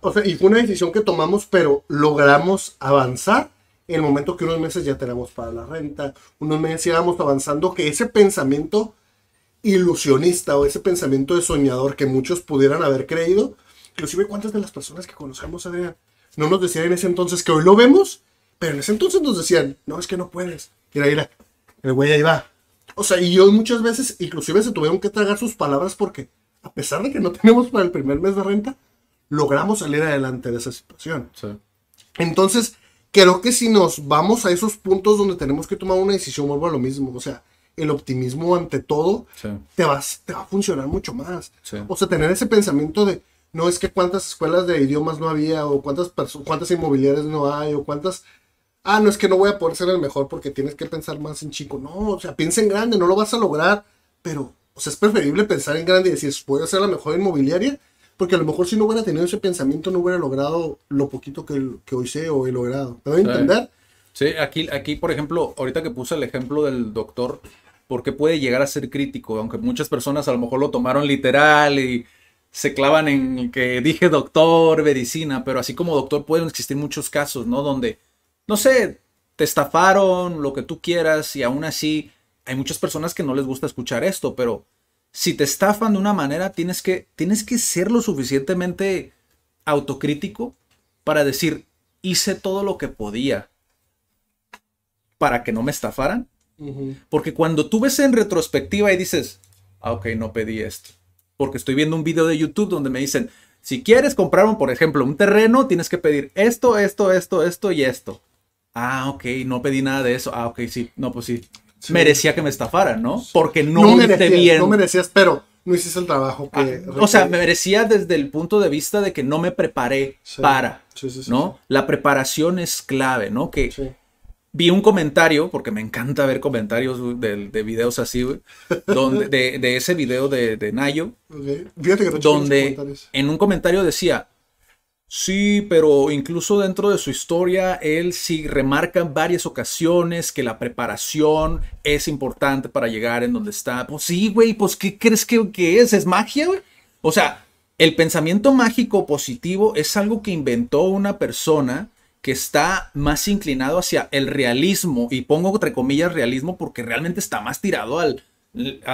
O sea, y fue una decisión que tomamos, pero logramos avanzar en el momento que unos meses ya tenemos para la renta, unos meses íbamos avanzando, que ese pensamiento ilusionista o ese pensamiento de soñador que muchos pudieran haber creído, inclusive cuántas de las personas que conocemos, Adrián, no nos decían en ese entonces que hoy lo vemos, pero en ese entonces nos decían, no, es que no puedes. Mira, mira, el güey ahí va. O sea, y hoy muchas veces, inclusive se tuvieron que tragar sus palabras porque, a pesar de que no [laughs] tenemos para el primer mes de renta, logramos salir adelante de esa situación. Entonces, creo que si nos vamos a esos puntos donde tenemos que tomar una decisión, vuelvo a lo mismo. O sea, el optimismo ante todo te, vas, te va a funcionar mucho más. O sea, tener ese pensamiento de, no es que cuántas escuelas de idiomas no había, o cuántas, cuántas inmobiliarias no hay, o cuántas... Ah, no es que no voy a poder ser el mejor porque tienes que pensar más en chico. No, o sea, piensa en grande, no lo vas a lograr, pero, o sea, es preferible pensar en grande y decir, puedo ser la mejor inmobiliaria porque a lo mejor si no hubiera tenido ese pensamiento no hubiera logrado lo poquito que, que hoy sé o he logrado. ¿Me voy a entender? Sí, aquí, aquí, por ejemplo, ahorita que puse el ejemplo del doctor, porque puede llegar a ser crítico, aunque muchas personas a lo mejor lo tomaron literal y se clavan en que dije doctor, medicina, pero así como doctor pueden existir muchos casos, ¿no? Donde, no sé, te estafaron, lo que tú quieras, y aún así hay muchas personas que no les gusta escuchar esto, pero si te estafan de una manera, tienes que, tienes que ser lo suficientemente autocrítico para decir, hice todo lo que podía para que no me estafaran. Porque cuando tú ves en retrospectiva y dices, ah, ok, no pedí esto. Porque estoy viendo un video de YouTube donde me dicen, si quieres comprar, un, por ejemplo, un terreno, tienes que pedir esto, esto, esto, esto y esto. Ah, ok, no pedí nada de eso. Ah, ok, sí, no, pues sí merecía que me estafaran, ¿no? Porque no, no merecías, bien. No merecías, pero no hiciste el trabajo que... Ah, o sea, me merecía desde el punto de vista de que no me preparé para, ¿no? La preparación es clave, ¿no? Que vi un comentario, porque me encanta ver comentarios de, de videos así, güey, donde, de, de, ese video de, de Nayo, Fíjate que donde en un comentario decía, Sí, pero incluso dentro de su historia, él sí remarca en varias ocasiones que la preparación es importante para llegar en donde está. Pues sí, güey, pues ¿qué crees que, es? ¿Es magia, güey? O sea, el pensamiento mágico positivo es algo que inventó una persona que está más inclinado hacia el realismo, y pongo entre comillas realismo porque realmente está más tirado al,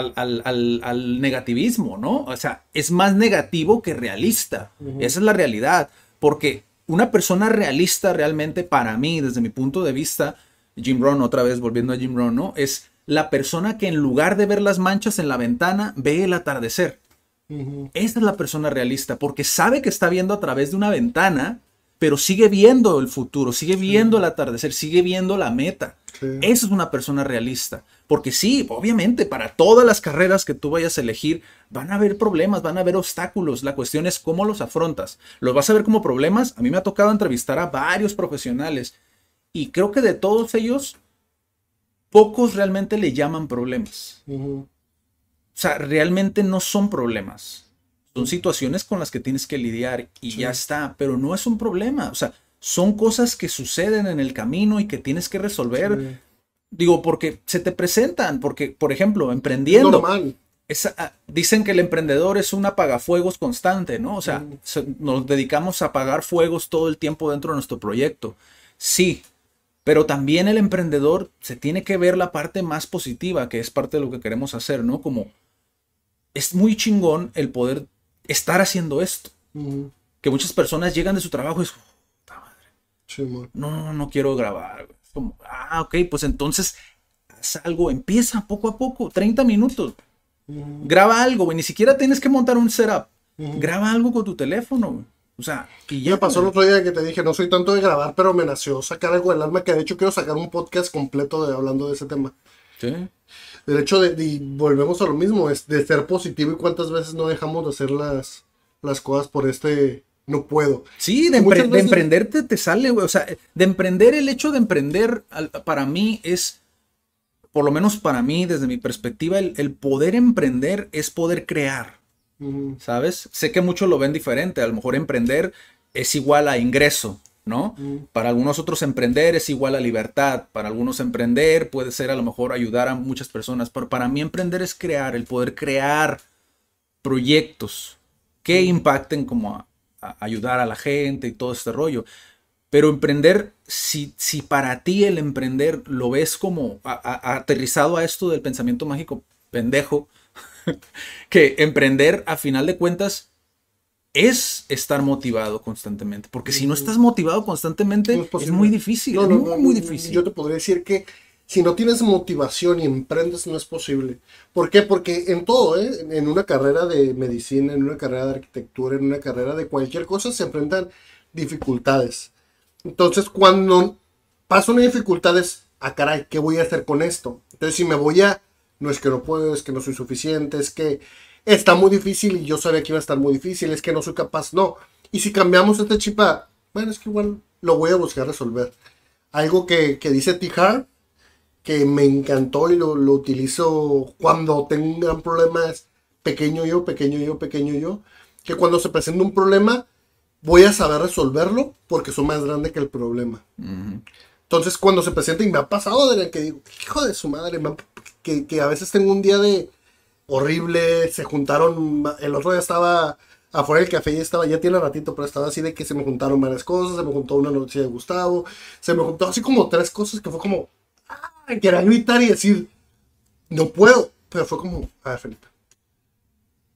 al, negativismo, ¿no? O sea, es más negativo que realista. Esa es la realidad, porque una persona realista realmente para mí, desde mi punto de vista, Jim Rohn, otra vez volviendo a Jim Rohn, ¿no? Es la persona que en lugar de ver las manchas en la ventana, ve el atardecer. Esa es la persona realista, porque sabe que está viendo a través de una ventana, pero sigue viendo el futuro, sigue viendo el atardecer, sigue viendo la meta. Esa es una persona realista. Porque sí, obviamente, para todas las carreras que tú vayas a elegir, van a haber problemas, van a haber obstáculos. La cuestión es cómo los afrontas. ¿Los vas a ver como problemas? A mí me ha tocado entrevistar a varios profesionales y creo que de todos ellos, pocos realmente le llaman problemas. O sea, realmente no son problemas. Son situaciones con las que tienes que lidiar y ya está, pero no es un problema. O sea, son cosas que suceden en el camino y que tienes que resolver. Digo, porque se te presentan, porque, por ejemplo, emprendiendo. Normal. Ah, dicen que el emprendedor es un apagafuegos constante, ¿no? O sea, nos dedicamos a apagar fuegos todo el tiempo dentro de nuestro proyecto. Sí, pero también el emprendedor se tiene que ver la parte más positiva, que es parte de lo que queremos hacer, ¿no? Como es muy chingón el poder estar haciendo esto. Que muchas personas llegan de su trabajo y es, no, no quiero grabar. Como, ah, ok, pues entonces haz algo, empieza poco a poco, 30 minutos. Graba algo, güey, ni siquiera tienes que montar un setup. Graba algo con tu teléfono, O sea, y ya. Me pasó el otro día que te dije, no soy tanto de grabar, pero me nació sacar algo del alma, que de hecho quiero sacar un podcast completo de, hablando de ese tema. Sí. El hecho de, y volvemos a lo mismo, es de ser positivo y cuántas veces no dejamos de hacer las, las cosas por este, no puedo. Sí, de, emprenderte te sale, güey. O sea, de emprender, el hecho de emprender para mí es, por lo menos para mí, desde mi perspectiva, el, poder emprender es poder crear. ¿Sabes? Sé que muchos lo ven diferente. A lo mejor emprender es igual a ingreso, ¿no? Para algunos otros emprender es igual a libertad. Para algunos emprender puede ser a lo mejor ayudar a muchas personas. Pero para mí emprender es crear, el poder crear proyectos que impacten como a, ayudar a la gente y todo este rollo. Pero emprender, si, si para ti el emprender lo ves como aterrizado a esto del pensamiento mágico pendejo, [laughs] que emprender a final de cuentas es estar motivado constantemente. Porque si no estás motivado constantemente, es, muy difícil. No, no, muy, difícil. Yo te podría decir que si no tienes motivación y emprendes, no es posible. ¿Por qué? Porque en todo, ¿eh? en una carrera de medicina, en una carrera de arquitectura, en una carrera de cualquier cosa, se enfrentan dificultades. Entonces, cuando pasa una dificultad es, ah, caray, ¿qué voy a hacer con esto? Entonces, si me voy a, no es que no puedo, es que no soy suficiente, es que está muy difícil y yo sabía que iba a estar muy difícil, es que no soy capaz, no. Y si cambiamos este chip bueno, es que igual lo voy a buscar resolver. Algo que, que dice T que me encantó y lo, lo utilizo cuando tengo un gran problema es pequeño yo, pequeño yo, pequeño yo, que cuando se presenta un problema voy a saber resolverlo porque soy más grande que el problema. Entonces cuando se presenta y me ha pasado de que digo, hijo de su madre, que, que, a veces tengo un día de horrible, se juntaron, el otro día estaba afuera del café y estaba, ya tiene ratito, pero estaba así de que se me juntaron varias cosas, se me juntó una noticia de Gustavo, se me juntó así como tres cosas que fue como, quería gritar y decir, no puedo. Pero fue como, a ver, Felipe,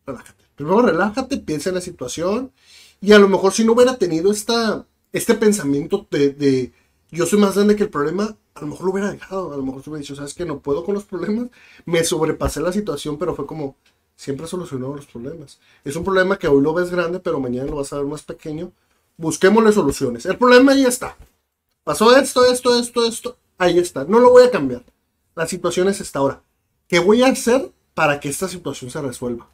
relájate. Primero relájate, piensa en la situación. Y a lo mejor si no hubiera tenido esta, este pensamiento de, yo soy más grande que el problema, a lo mejor lo hubiera dejado. A lo mejor se hubiera dicho, sabes que no puedo con los problemas. Me sobrepasé la situación, pero fue como, siempre solucionó los problemas. Es un problema que hoy lo ves grande, pero mañana lo vas a ver más pequeño. Busquémosle soluciones. El problema ya está. Pasó esto, esto, esto, esto ahí está. No lo voy a cambiar. La situación es esta ahora. ¿Qué voy a hacer para que esta situación se resuelva?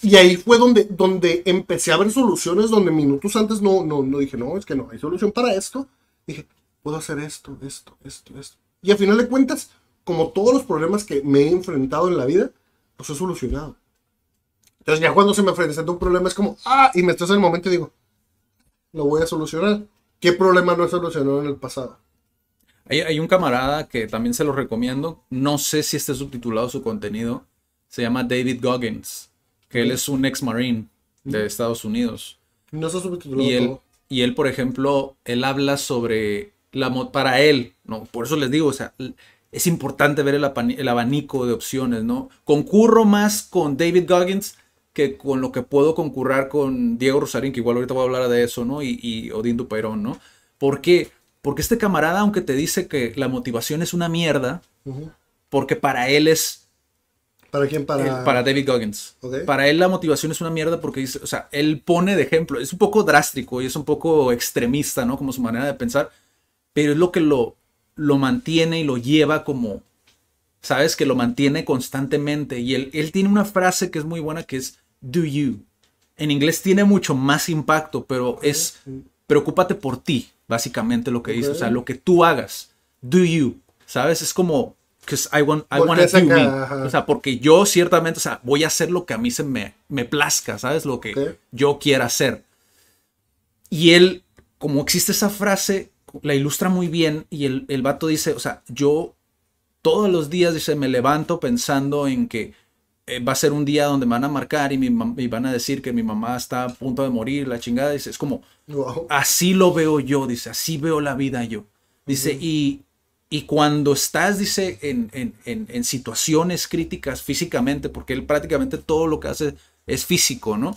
Y ahí fue donde, donde empecé a ver soluciones donde minutos antes no, no, no dije, no, es que no, hay solución para esto. Dije, puedo hacer esto, esto, esto, esto. Y al final de cuentas, como todos los problemas que me he enfrentado en la vida, los he solucionado. Entonces ya cuando se me presenta un problema es como, ah, y me estás en el momento y digo, lo voy a solucionar. ¿Qué problema no he solucionado en el pasado? Hay, un camarada que también se lo recomiendo. No sé si esté subtitulado su contenido. Se llama David Goggins, que él es un ex marine de Estados Unidos. No subtitulado. Y él, y él, por ejemplo, él habla sobre la para él, ¿no? Por eso les digo, o sea, es importante ver el, el abanico de opciones, ¿no? Concurro más con David Goggins que con lo que puedo concurrar con Diego Rosarín, que igual ahorita voy a hablar de eso, ¿no? Y, y Odín Dupeirón, ¿no? ¿Por qué? Porque este camarada, aunque te dice que la motivación es una mierda, porque para él es ¿Para quién? Para... para David Goggins. Ok. Para él la motivación es una mierda porque dice, o sea, él pone de ejemplo, es un poco drástico y es un poco extremista, ¿no? Como su manera de pensar, pero es lo que lo, lo mantiene y lo lleva como, ¿sabes? Que lo mantiene constantemente. Y él, él tiene una frase que es muy buena que es, do you. En inglés tiene mucho más impacto, pero es, preocúpate por ti, básicamente lo que dice, o sea, lo que tú hagas, do you, ¿sabes? Es como, because I want, I wanna do me. O sea, porque yo ciertamente, o sea, voy a hacer lo que a mí se me, me plazca, ¿sabes? Lo que Ok. yo quiera hacer. Y él, como existe esa frase, la ilustra muy bien y el, el vato dice, o sea, yo todos los días, dice, me levanto pensando en que eh, va a ser un día donde me van a marcar y me y van a decir que mi mamá está a punto de morir, la chingada, dice, es como, Wow. así lo veo yo, dice, así veo la vida yo. Dice, y, y cuando estás, dice, en, en, en, situaciones críticas físicamente, porque él prácticamente todo lo que hace es físico, ¿no?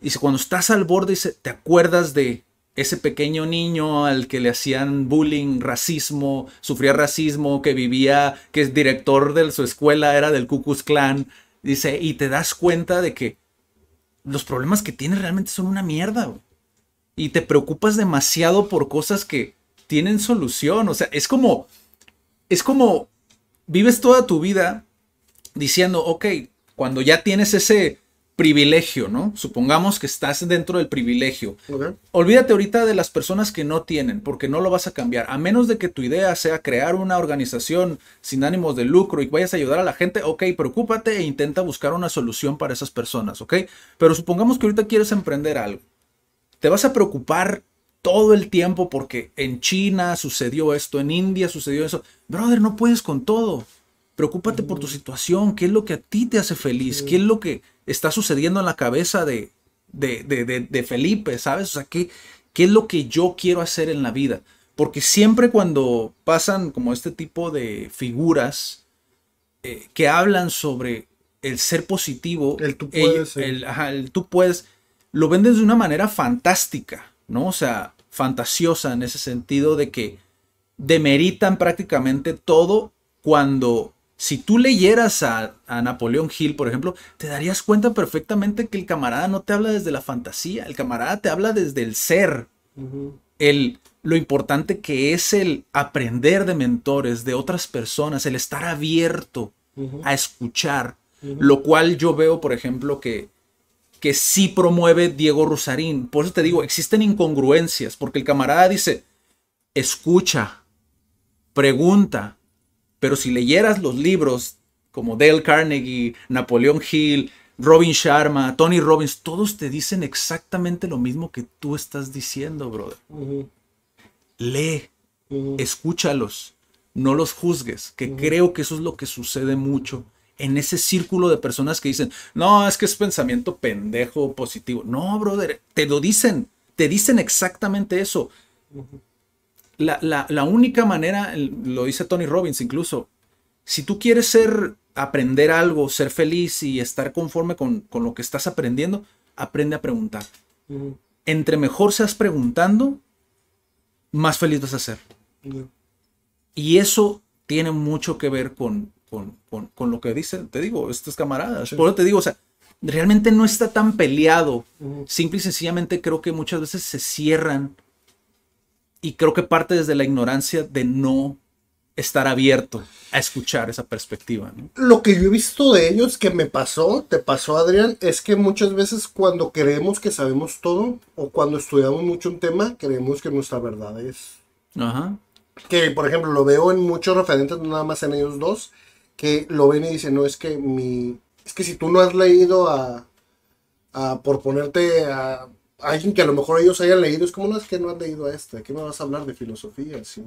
Dice, cuando estás al borde, dice, te acuerdas de ese pequeño niño al que le hacían bullying, racismo, sufría racismo, que vivía, que es director de su escuela, era del Ku Klux Klan. Dice, y te das cuenta de que los problemas que tienes realmente son una mierda, güey. Y te preocupas demasiado por cosas que tienen solución. O sea, es como, es como, vives toda tu vida diciendo, ok, cuando ya tienes ese privilegio, ¿no? Supongamos que estás dentro del privilegio. Olvídate ahorita de las personas que no tienen, porque no lo vas a cambiar. A menos de que tu idea sea crear una organización sin ánimos de lucro y vayas a ayudar a la gente, ok, preocúpate e intenta buscar una solución para esas personas, ¿ok? Pero supongamos que ahorita quieres emprender algo. Te vas a preocupar todo el tiempo porque en China sucedió esto, en India sucedió eso. Brother, no puedes con todo. Preocúpate por tu situación, qué es lo que a ti te hace feliz, qué es lo que está sucediendo en la cabeza de, de, de, de- de Felipe, ¿sabes? O sea, ¿qué, qué es lo que yo quiero hacer en la vida. Porque siempre cuando pasan como este tipo de figuras eh, que hablan sobre el ser positivo, El tú puedes, el- ajá, el tú puedes, lo venden de una manera fantástica, ¿no? O sea, fantasiosa en ese sentido de que demeritan prácticamente todo cuando si tú leyeras a, a Napoleón Hill, por ejemplo, te darías cuenta perfectamente que el camarada no te habla desde la fantasía, el camarada te habla desde el ser, el, lo importante que es el aprender de mentores, de otras personas, el estar abierto a escuchar, lo cual yo veo, por ejemplo, que, que sí promueve Diego Rosarín. Por eso te digo, existen incongruencias, porque el camarada dice, escucha, pregunta, pero si leyeras los libros como Dale Carnegie, Napoleón Hill, Robin Sharma, Tony Robbins, todos te dicen exactamente lo mismo que tú estás diciendo, brother. Lee, escúchalos, no los juzgues, que creo que eso es lo que sucede mucho en ese círculo de personas que dicen, no, es que es pensamiento pendejo positivo. No, brother, te lo dicen, te dicen exactamente eso. La, la- la única manera, lo dice Tony Robbins incluso, si tú quieres ser, aprender algo, ser feliz y estar conforme con, con lo que estás aprendiendo, aprende a preguntar. Entre mejor seas preguntando, más feliz vas a ser. Y eso tiene mucho que ver con, con, con- con lo que dicen, te digo, estos camaradas. Sí. Por eso te digo, o sea, realmente no está tan peleado. Ujú. Simple y sencillamente creo que muchas veces se cierran y creo que parte desde la ignorancia de no estar abierto a escuchar esa perspectiva. ¿no? Lo que yo he visto de ellos que me pasó, te pasó Adrián, es que muchas veces cuando creemos que sabemos todo o cuando estudiamos mucho un tema, creemos que nuestra verdad es Ajá. que por ejemplo lo veo en muchos referentes, no nada más en ellos dos, que lo ven y dicen, no, es que mi, es que si tú no has leído a, a por ponerte a, alguien que a lo mejor ellos hayan leído, es como, no, es que no has leído a este, ¿qué me vas a hablar de filosofía? Si,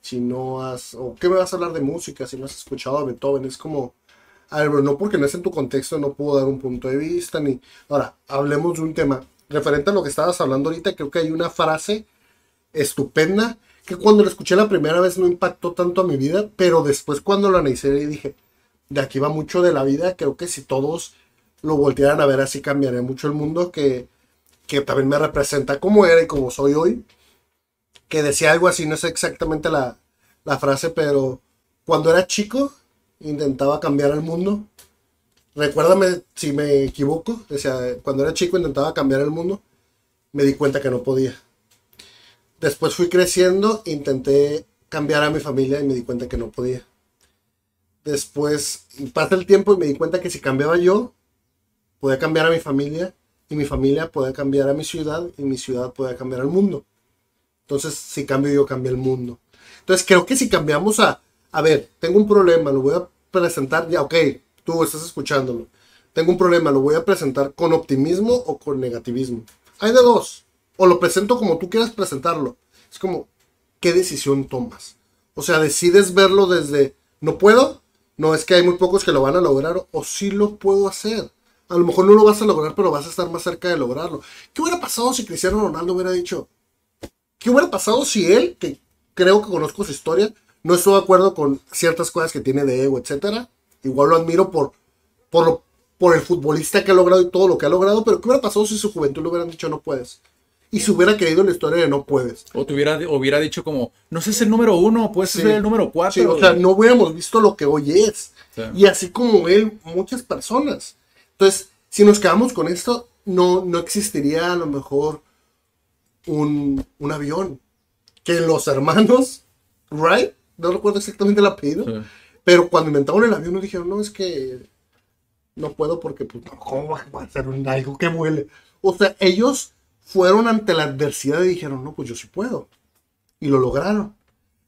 si no has, o qué me vas a hablar de música si no has escuchado a Beethoven, es como, a ver, no porque no es en tu contexto, no puedo dar un punto de vista, ni, ahora, hablemos de un tema, referente a lo que estabas hablando ahorita, creo que hay una frase estupenda que cuando la escuché la primera vez no impactó tanto a mi vida, pero después cuando la analicé dije, de aquí va mucho de la vida, creo que si todos lo voltearan a ver así cambiaría mucho el mundo, que, que también me representa como era y como soy hoy, que decía algo así, no sé exactamente la, la frase, pero cuando era chico intentaba cambiar el mundo. Recuérdame si me equivoco, decía, cuando era chico intentaba cambiar el mundo, me di cuenta que no podía. Después fui creciendo, intenté cambiar a mi familia y me di cuenta que no podía. Después pasa el tiempo y me di cuenta que si cambiaba yo, podía cambiar a mi familia y mi familia podía cambiar a mi ciudad y mi ciudad podía cambiar al mundo. Entonces, si cambio yo, cambia el mundo. Entonces, creo que si cambiamos a, a ver, tengo un problema, lo voy a presentar, ya, ok, tú estás escuchándolo. Tengo un problema, lo voy a presentar con optimismo o con negativismo. Hay de dos. O lo presento como tú quieras presentarlo. Es como, ¿qué decisión tomas? O sea, decides verlo desde, no puedo, no es que hay muy pocos que lo van a lograr, o sí lo puedo hacer. A lo mejor no lo vas a lograr, pero vas a estar más cerca de lograrlo. ¿Qué hubiera pasado si Cristiano Ronaldo hubiera dicho? ¿Qué hubiera pasado si él, que creo que conozco su historia, no estoy de acuerdo con ciertas cosas que tiene de ego, etcétera? Igual lo admiro por, por, por el futbolista que ha logrado y todo lo que ha logrado, pero ¿qué hubiera pasado si su juventud le hubieran dicho no puedes? Y se hubiera creído la historia de no puedes. O te hubiera, hubiera dicho como, no sé, es el número uno, puedes ser el número cuatro. Sí, o sea, no hubiéramos visto lo que hoy es. Y así como él, muchas personas. Entonces, si nos quedamos con esto, no, no existiría a lo mejor un, un avión. Que los hermanos Wright, no recuerdo exactamente el apellido, pero cuando inventaron el avión nos dijeron, no, es que no puedo porque, pues, no, ¿cómo va a ser un algo que vuele? O sea, ellos fueron ante la adversidad y dijeron, no, pues yo sí puedo. Y lo lograron.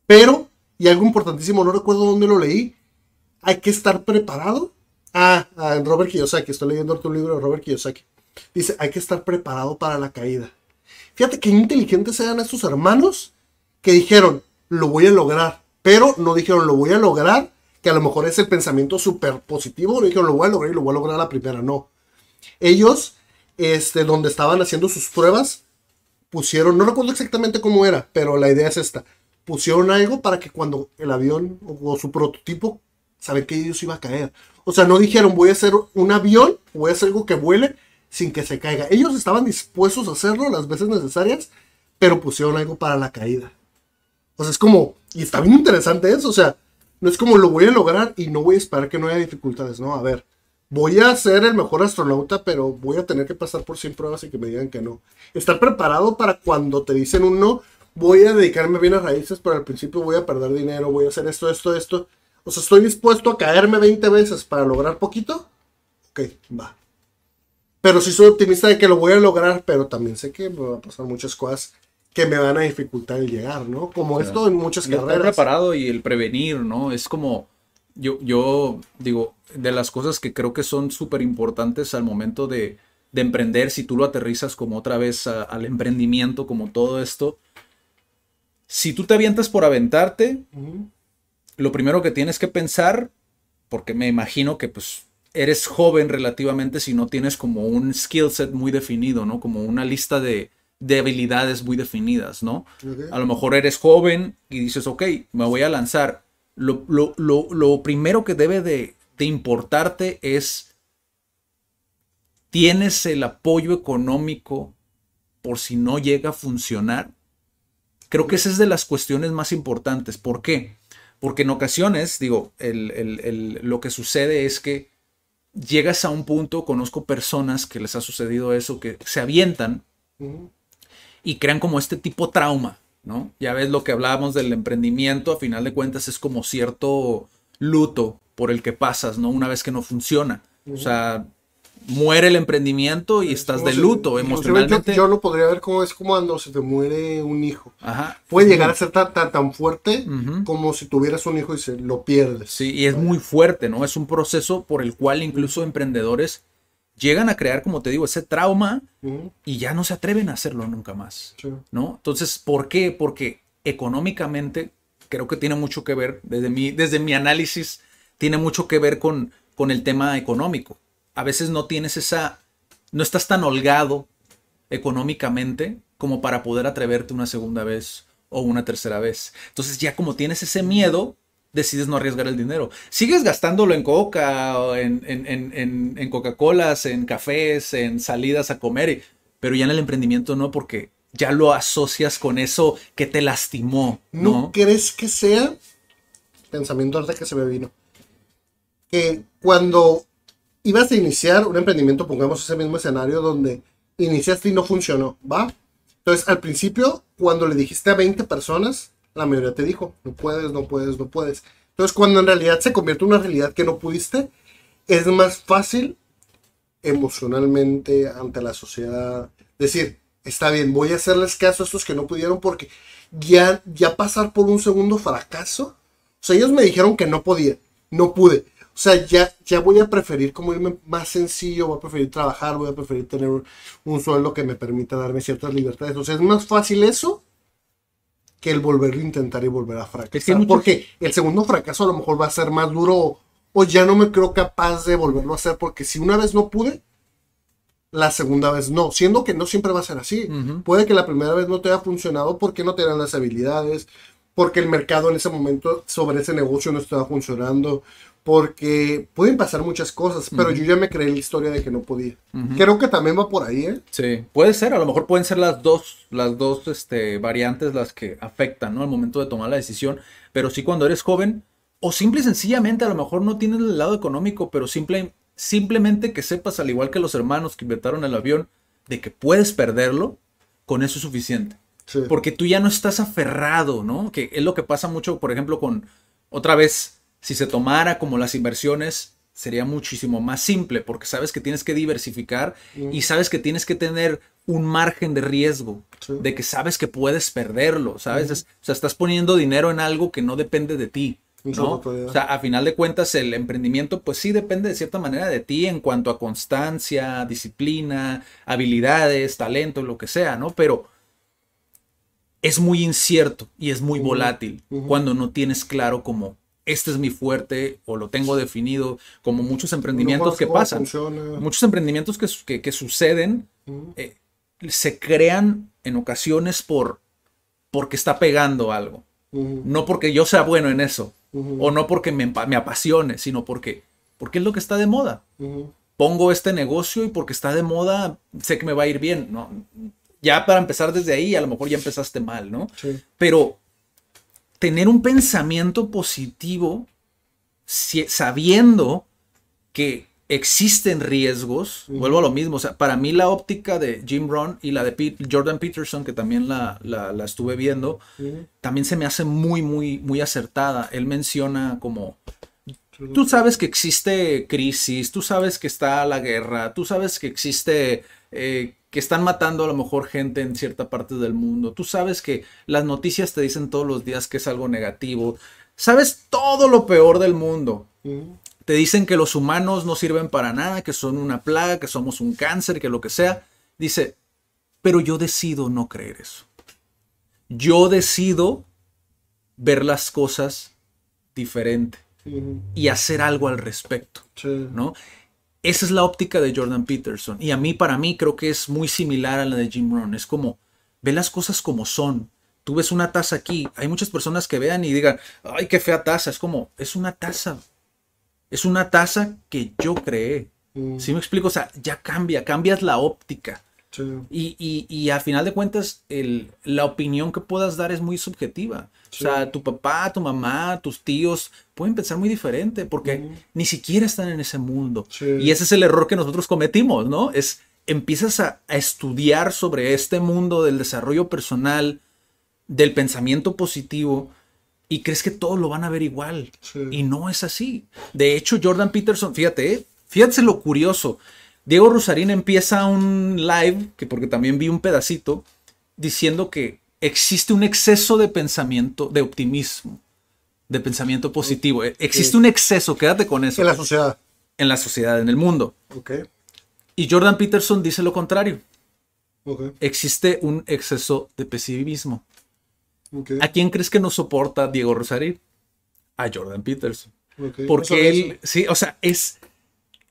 Pero, y algo importantísimo, no recuerdo dónde lo leí, hay que estar preparado. Ah, ah Robert Kiyosaki, estoy leyendo otro libro de Robert Kiyosaki. Dice, hay que estar preparado para la caída. Fíjate qué inteligentes eran estos hermanos que dijeron, lo voy a lograr. Pero no dijeron, lo voy a lograr, que a lo mejor es el pensamiento súper positivo. No dijeron, lo voy a lograr y lo voy a lograr a la primera. No. Ellos este, donde estaban haciendo sus pruebas, pusieron, no recuerdo exactamente cómo era, pero la idea es esta. Pusieron algo para que cuando el avión o, su prototipo, saben que ellos iba a caer. O sea, no dijeron voy a hacer un avión, voy a hacer algo que vuele sin que se caiga. Ellos estaban dispuestos a hacerlo las veces necesarias, pero pusieron algo para la caída. O sea, es como, y está bien interesante eso, o sea, no es como lo voy a lograr y no voy a esperar que no haya dificultades, no, a ver, voy a ser el mejor astronauta, pero voy a tener que pasar por 100 pruebas y que me digan que no. Estar preparado para cuando te dicen un no, voy a dedicarme bien a raíces, pero al principio voy a perder dinero, voy a hacer esto, esto, esto. O sea, estoy dispuesto a caerme 20 veces para lograr poquito. Ok, va. Pero sí soy optimista de que lo voy a lograr, pero también sé que me va a pasar muchas cosas que me van a dificultar el llegar, ¿no? Como esto en muchas carreras. Estar preparado y el prevenir, ¿no? Es como yo, yo digo, de las cosas que creo que son súper importantes al momento de, emprender, si tú lo aterrizas como otra vez al emprendimiento, como todo esto, si tú te avientas por aventarte, lo primero que tienes que pensar, porque me imagino que pues eres joven relativamente si no tienes como un skill set muy definido, ¿no? Como una lista de, de habilidades muy definidas, ¿no? A lo mejor eres joven y dices, ok, me voy a lanzar lo, primero que debe de, importarte es, ¿tienes el apoyo económico por si no llega a funcionar? Creo que esa es de las cuestiones más importantes. ¿Por qué? Porque en ocasiones, digo, lo que sucede es que llegas a un punto, conozco personas que les ha sucedido eso, que se avientan y crean como este tipo trauma. ¿No? Ya ves lo que hablábamos del emprendimiento, a final de cuentas es como cierto luto por el que pasas, ¿no? Una vez que no funciona. O sea, muere el emprendimiento y estás de luto emocionalmente. Yo, lo podría ver como es como cuando se te muere un hijo. Ajá. Puede llegar a ser tan, tan, fuerte como si tuvieras un hijo y se lo pierdes. Sí, y es muy fuerte, ¿no? Es un proceso por el cual incluso emprendedores llegan a crear, como te digo, ese trauma y ya no se atreven a hacerlo nunca más. ¿No? Entonces, ¿por qué? Porque económicamente creo que tiene mucho que ver, desde mi, desde mi análisis, tiene mucho que ver con, con el tema económico. A veces no tienes esa, no estás tan holgado económicamente como para poder atreverte una segunda vez o una tercera vez. Entonces ya como tienes ese miedo, decides no arriesgar el dinero. Sigues gastándolo en coca, o en, en, en, en Coca-Colas, en cafés, en salidas a comer, pero ya en el emprendimiento no, porque ya lo asocias con eso que te lastimó. ¿No, ¿No crees que sea? Pensamiento ahorita que se me vino. Que cuando ibas a iniciar un emprendimiento, pongamos ese mismo escenario donde iniciaste y no funcionó, ¿va? Entonces, al principio, cuando le dijiste a 20 personas, la mayoría te dijo, no puedes, no puedes, no puedes. Entonces, cuando en realidad se convierte en una realidad que no pudiste, es más fácil emocionalmente ante la sociedad decir, está bien, voy a hacerles caso a estos que no pudieron porque ya, ya pasar por un segundo fracaso. O sea, ellos me dijeron que no podía, no pude. O sea, ya, ya voy a preferir como irme más sencillo, voy a preferir trabajar, voy a preferir tener un, sueldo que me permita darme ciertas libertades. O sea, es más fácil eso que el volver a intentar y volver a fracasar. Porque el segundo fracaso a lo mejor va a ser más duro o ya no me creo capaz de volverlo a hacer porque si una vez no pude, la segunda vez no, siendo que no siempre va a ser así. Puede que la primera vez no te haya funcionado porque no te dan las habilidades, porque el mercado en ese momento sobre ese negocio no estaba funcionando, porque pueden pasar muchas cosas, pero yo ya me creé la historia de que no podía. Creo que también va por ahí, ¿eh? Sí, puede ser, a lo mejor pueden ser las dos, las dos este, variantes las que afectan, ¿no? Al momento de tomar la decisión, pero sí cuando eres joven, o simple y sencillamente a lo mejor no tienes el lado económico, pero simple, simplemente que sepas, al igual que los hermanos que inventaron el avión, de que puedes perderlo, con eso es suficiente. Porque tú ya no estás aferrado, ¿no? Que es lo que pasa mucho, por ejemplo, con, otra vez, si se tomara como las inversiones, sería muchísimo más simple, porque sabes que tienes que diversificar y sabes que tienes que tener un margen de riesgo, de que sabes que puedes perderlo, ¿sabes? o sea, estás poniendo dinero en algo que no depende de ti. ¿no? O sea, a final de cuentas el emprendimiento pues sí depende de cierta manera de ti en cuanto a constancia, disciplina, habilidades, talento, lo que sea, ¿no? Pero es muy incierto y es muy volátil cuando no tienes claro como este es mi fuerte o lo tengo definido, como muchos emprendimientos que pasan. Muchos emprendimientos que, que, suceden eh, se crean en ocasiones por porque está pegando algo. No porque yo sea bueno en eso. O no porque me, me, apasione, sino porque, porque es lo que está de moda. Pongo este negocio y porque está de moda, sé que me va a ir bien. ¿no? Ya para empezar desde ahí, a lo mejor ya empezaste mal, ¿no? Pero tener un pensamiento positivo sabiendo que existen riesgos, vuelvo a lo mismo, o sea, para mí la óptica de Jim Rohn y la de Jordan Peterson, que también la, la, estuve viendo, también se me hace muy, muy, muy acertada. Él menciona como, tú sabes que existe crisis, tú sabes que está la guerra, tú sabes que existe, eh, que están matando a lo mejor gente en cierta parte del mundo, tú sabes que las noticias te dicen todos los días que es algo negativo, sabes todo lo peor del mundo. Te dicen que los humanos no sirven para nada, que son una plaga, que somos un cáncer, que lo que sea. Dice, pero yo decido no creer eso. Yo decido ver las cosas diferente y hacer algo al respecto, ¿no? Esa es la óptica de Jordan Peterson y a mí para mí creo que es muy similar a la de Jim Rohn. Es como ve las cosas como son. Tú ves una taza aquí, hay muchas personas que vean y digan, "Ay, qué fea taza." Es como es una taza es una taza que yo creé. Mm. ¿Sí me explico? O sea, ya cambia, cambias la óptica. Y, y, y, a final de cuentas, el, la opinión que puedas dar es muy subjetiva. O sea, tu papá, tu mamá, tus tíos pueden pensar muy diferente porque ni siquiera están en ese mundo. Y ese es el error que nosotros cometimos, ¿no? Es empiezas a, a, estudiar sobre este mundo del desarrollo personal, del pensamiento positivo y crees que todos lo van a ver igual. Y no es así. De hecho, Jordan Peterson, fíjate, ¿eh? fíjate lo curioso. Diego Rosarín empieza un live, que porque también vi un pedacito, diciendo que existe un exceso de pensamiento, de optimismo, de pensamiento positivo. Existe un exceso, quédate con eso. En la sociedad. En la sociedad, en el mundo. Y Jordan Peterson dice lo contrario. Existe un exceso de pesimismo. ¿A quién crees que no soporta Diego Rosarín? A Jordan Peterson. Porque él, sí, o sea, es,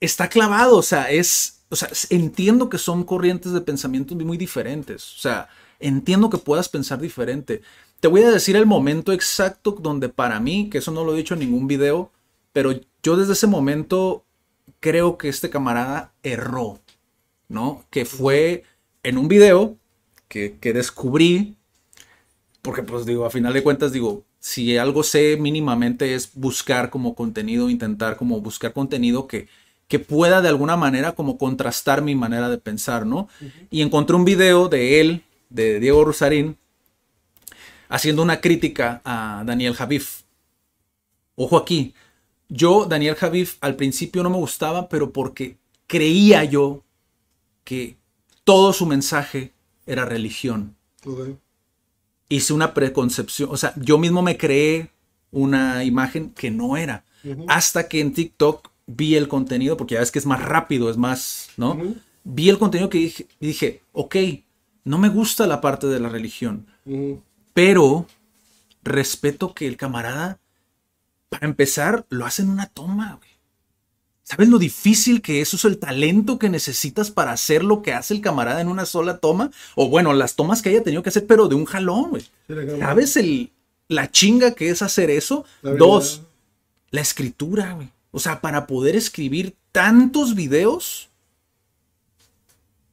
está clavado, o sea, es, o sea, entiendo que son corrientes de pensamiento muy diferentes. O sea, entiendo que puedas pensar diferente. Te voy a decir el momento exacto donde para mí, que eso no lo he dicho en ningún video, pero yo desde ese momento creo que este camarada erró, ¿no? Que fue en un video que, que descubrí, porque pues digo, a final de cuentas digo, si algo sé mínimamente es buscar como contenido, intentar como buscar contenido que, que pueda de alguna manera como contrastar mi manera de pensar, ¿no? Y encontré un video de él, de Diego Rosarín, haciendo una crítica a Daniel Javif. Ojo aquí, yo Daniel Javif al principio no me gustaba, pero porque creía yo que todo su mensaje era religión hice una preconcepción, o sea, yo mismo me creé una imagen que no era. Hasta que en TikTok vi el contenido, porque ya ves que es más rápido, es más, ¿no? Vi el contenido que dije, y dije, ok, no me gusta la parte de la religión, pero respeto que el camarada, para empezar, lo hace en una toma, güey. ¿Sabes lo difícil que eso es el talento que necesitas para hacer lo que hace el camarada en una sola toma? O bueno, las tomas que haya tenido que hacer, pero de un jalón, güey. ¿Sabes el, la chinga que es hacer eso? Dos, la escritura, güey. O sea, para poder escribir tantos videos.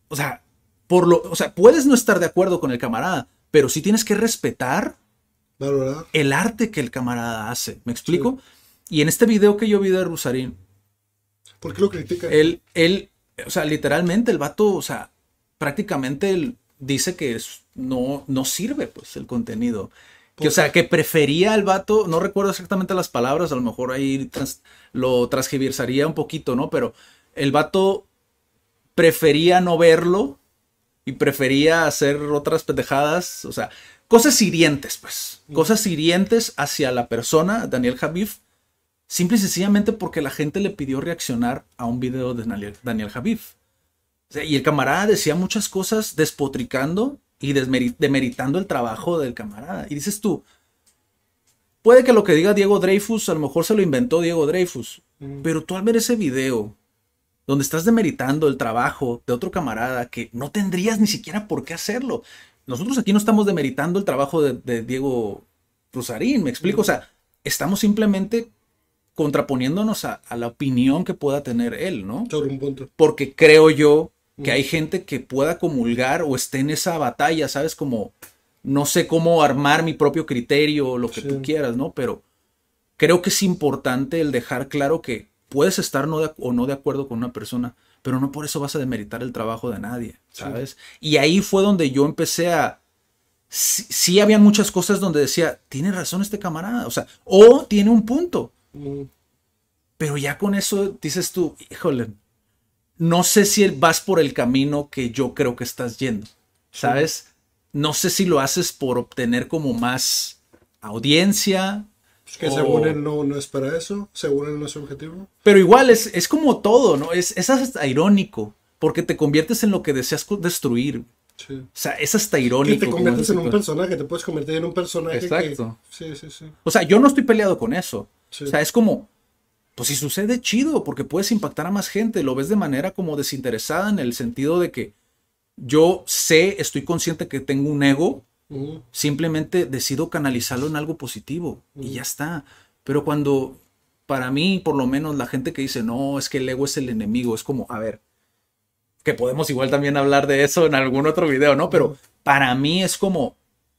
O sea, por lo, o sea, puedes no estar de acuerdo con el camarada, pero sí tienes que respetar el arte que el camarada hace. ¿Me explico? Y en este video que yo vi de Rusarín, ¿Por qué lo critica? Él, él, o sea, literalmente el vato, o sea, prácticamente él dice que no, no sirve, pues, el contenido. Que, o sea, que prefería el vato, no recuerdo exactamente las palabras, a lo mejor ahí lo transgiversaría un poquito, ¿no? Pero el vato prefería no verlo y prefería hacer otras pendejadas, o sea, cosas hirientes, pues, mm. cosas hirientes hacia la persona, Daniel Javif, Simple y sencillamente porque la gente le pidió reaccionar a un video de Daniel, Daniel Javif. y el camarada decía muchas cosas despotricando y demeritando el trabajo del camarada. Y dices tú, puede que lo que diga Diego Dreyfus, a lo mejor se lo inventó Diego Dreyfus. Mm. Pero tú al ver ese video, donde estás demeritando el trabajo de otro camarada que no tendrías ni siquiera por qué hacerlo. Nosotros aquí no estamos demeritando el trabajo de, Diego Rosarín, me explico. O sea, estamos simplemente contraponiéndonos a, la opinión que pueda tener él, ¿no? Sobre un punto. Porque creo yo que hay gente que pueda comulgar o esté en esa batalla, ¿sabes? Como no sé cómo armar mi propio criterio o lo que tú quieras, ¿no? Pero creo que es importante el dejar claro que puedes estar no o no de acuerdo con una persona, pero no por eso vas a demeritar el trabajo de nadie, ¿sabes? Y ahí fue donde yo empecé a... Sí, sí, había muchas cosas donde decía, tiene razón este camarada, o sea, o tiene un punto, pero ya con eso dices tú, híjole, no sé si vas por el camino que yo creo que estás yendo, ¿sabes? No sé si lo haces por obtener como más audiencia. Que según él no, no, es para eso, según él no es objetivo. Pero igual es, es como todo, ¿no? Es, es hasta irónico, porque te conviertes en lo que deseas destruir. O sea, es hasta irónico. Que te conviertes en un personaje, te puedes convertir en un personaje. Exacto. Sí, sí, sí. O sea, yo no estoy peleado con eso. O sea, es como, pues si sucede, chido, porque puedes impactar a más gente, lo ves de manera como desinteresada en el sentido de que yo sé, estoy consciente que tengo un ego, simplemente decido canalizarlo en algo positivo y ya está. Pero cuando, para mí, por lo menos, la gente que dice, no, es que el ego es el enemigo, es como, a ver, que podemos igual también hablar de eso en algún otro video, ¿no? Pero para mí es como,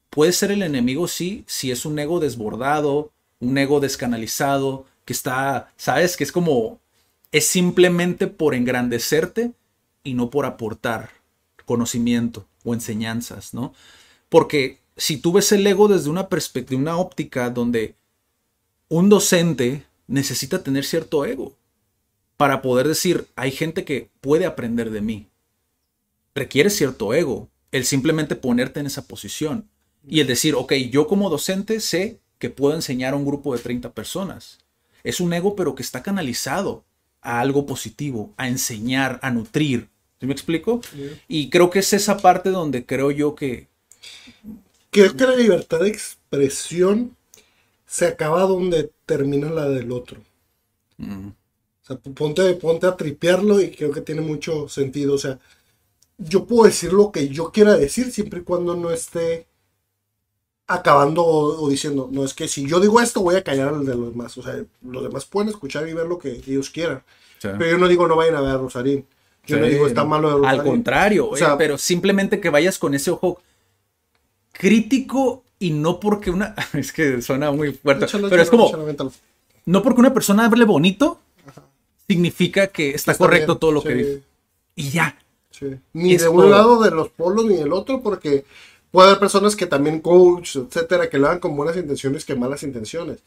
puede ser el enemigo, sí, si es un ego desbordado, un ego descanalizado, que está, ¿sabes? Que es como, es simplemente por engrandecerte y no por aportar conocimiento o enseñanzas, ¿no? Porque si tú ves el ego desde una perspectiva, una óptica donde un docente necesita tener cierto ego para poder decir, hay gente que puede aprender de mí. Requiere cierto ego, el simplemente ponerte en esa posición y el decir, ok, yo como docente sé que puedo enseñar a un grupo de 30 personas. Es un ego, pero que está canalizado a algo positivo, a enseñar, a nutrir. ¿Sí me explico? Y creo que es esa parte donde creo yo que... Creo que la libertad de expresión se acaba donde termina la del otro. O sea, ponte, ponte a tripearlo y creo que tiene mucho sentido. O sea, yo puedo decir lo que yo quiera decir siempre y cuando no esté acabando o, o diciendo, no es que si yo digo esto voy a callar al de los demás. O sea, los demás pueden escuchar y ver lo que ellos quieran. Sí. Pero yo no digo no vayan a ver a Rosarín. Yo no Sí, digo está no. malo de Rosarín. Al contrario, O sea- eh, pero simplemente que vayas con ese ojo crítico y no porque una. [laughs] Es que suena muy fuerte. Échalo, pero es como. échalo. No porque una persona hable bonito, significa que está, correcto bien, todo lo sí, que dice. Y ya. sí. Ni Es de un todo. lado de los polos ni del otro, porque puede haber personas que también coach, etcétera, que lo hagan con buenas intenciones que malas intenciones.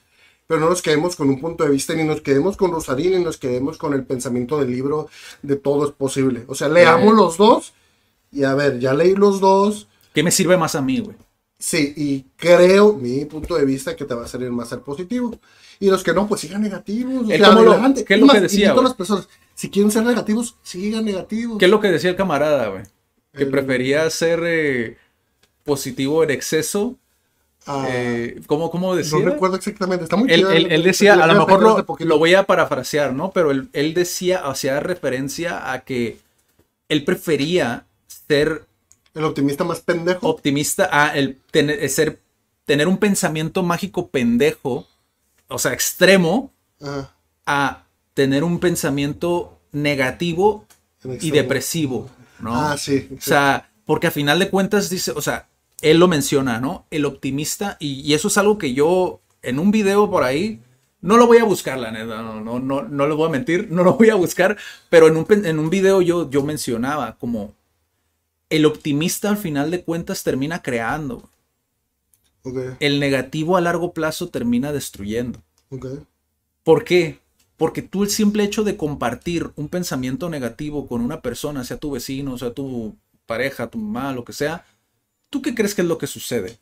Pero no nos quedemos con un punto de vista, ni nos quedemos con Rosarín, ni nos quedemos con el pensamiento del libro de todo es posible. O sea, leamos Sí. los dos y a ver, ya leí los dos. ¿Qué me sirve más a mí, güey? Sí, y creo, mi punto de vista, que te va a salir más ser positivo. Y los que no, pues sigan negativos. ¿qué es lo que más, decía, las personas, si quieren ser negativos, sigan negativos. ¿Qué es lo que decía el camarada, güey? Que El- prefería ser eh, positivo en exceso. Ah, eh, ¿cómo, cómo decía? no recuerdo exactamente, está muy Él, él- él decía, a lo mejor lo, lo voy a parafrasear, ¿no? Pero él, él decía, hacía referencia a que él prefería ser El optimista más pendejo. optimista, a el tener, ser, tener un pensamiento mágico pendejo, o sea, extremo, Ajá, a tener un pensamiento negativo y depresivo, ¿no? Ah, sí. O sea, porque a final de cuentas dice, o sea, él lo menciona, ¿no? El optimista, y, y eso es algo que yo en un video por ahí, no lo voy a buscar, la neta, no, no, no, no le voy a mentir, no lo voy a buscar, pero en un, en un video yo, yo mencionaba como el optimista al final de cuentas termina creando, el negativo a largo plazo termina destruyendo. ¿Por qué? Porque tú el simple hecho de compartir un pensamiento negativo con una persona, sea tu vecino, sea tu pareja, tu mamá, lo que sea, ¿tú qué crees que es lo que sucede?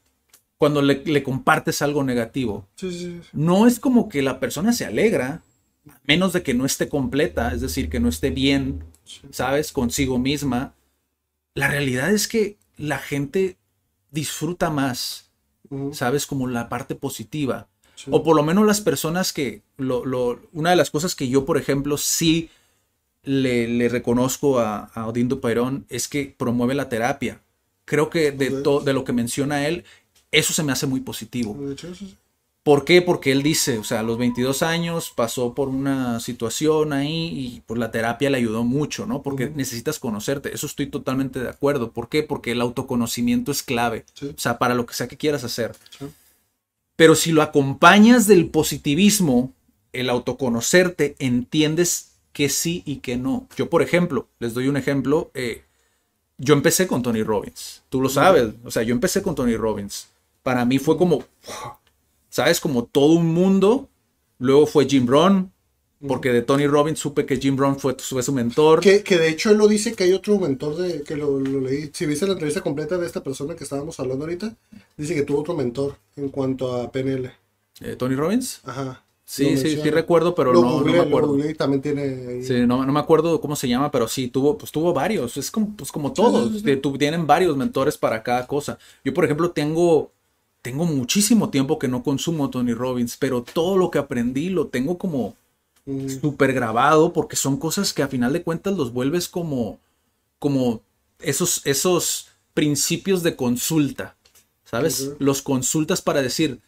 Cuando le, le compartes algo negativo. Sí, sí, sí. No es como que la persona se alegra, a menos de que no esté completa, es decir, que no esté bien, ¿sabes? Consigo misma. La realidad es que la gente disfruta más, ¿sabes? Como la parte positiva. sí. O por lo menos las personas que, lo, lo- una de las cosas que yo, por ejemplo, sí le, le reconozco a, a Odín Dupeirón es que promueve la terapia. Creo que de, Ok. to- de lo que menciona él, eso se me hace muy positivo. De hecho, sí. ¿Por qué? Porque él dice, o sea, a los 22 años pasó por una situación ahí y por la terapia le ayudó mucho, ¿no? Porque necesitas conocerte. Eso estoy totalmente de acuerdo. ¿Por qué? Porque el autoconocimiento es clave. Sí. O sea, para lo que sea que quieras hacer. Sí. Pero si lo acompañas del positivismo, el autoconocerte, entiendes que sí y que no. Yo, por ejemplo, les doy un ejemplo. eh, yo empecé con Tony Robbins. Tú lo sabes. O sea, yo empecé con Tony Robbins. Para mí fue como, ¿sabes? Como todo un mundo. Luego fue Jim Brown. Porque de Tony Robbins supe que Jim Brown fue, fue su mentor. Que, que de hecho él lo dice que hay otro mentor de que lo, lo leí. Si viste la entrevista completa de esta persona que estábamos hablando ahorita, dice que tuvo otro mentor en cuanto a PNL. Eh, Tony Robbins. Ajá. Sí, sí, sí recuerdo, pero Lo no, no me acuerdo. también tiene Sí, no, no me acuerdo cómo se llama, pero sí, tuvo, pues tuvo varios. Es como, pues como todos. sí, sí. tienen varios mentores para cada cosa. Yo, por ejemplo, tengo, tengo muchísimo tiempo que no consumo Tony Robbins, pero todo lo que aprendí lo tengo como Mm, súper grabado porque son cosas que a final de cuentas los vuelves como, como esos, esos principios de consulta. ¿Sabes? Los consultas para decir,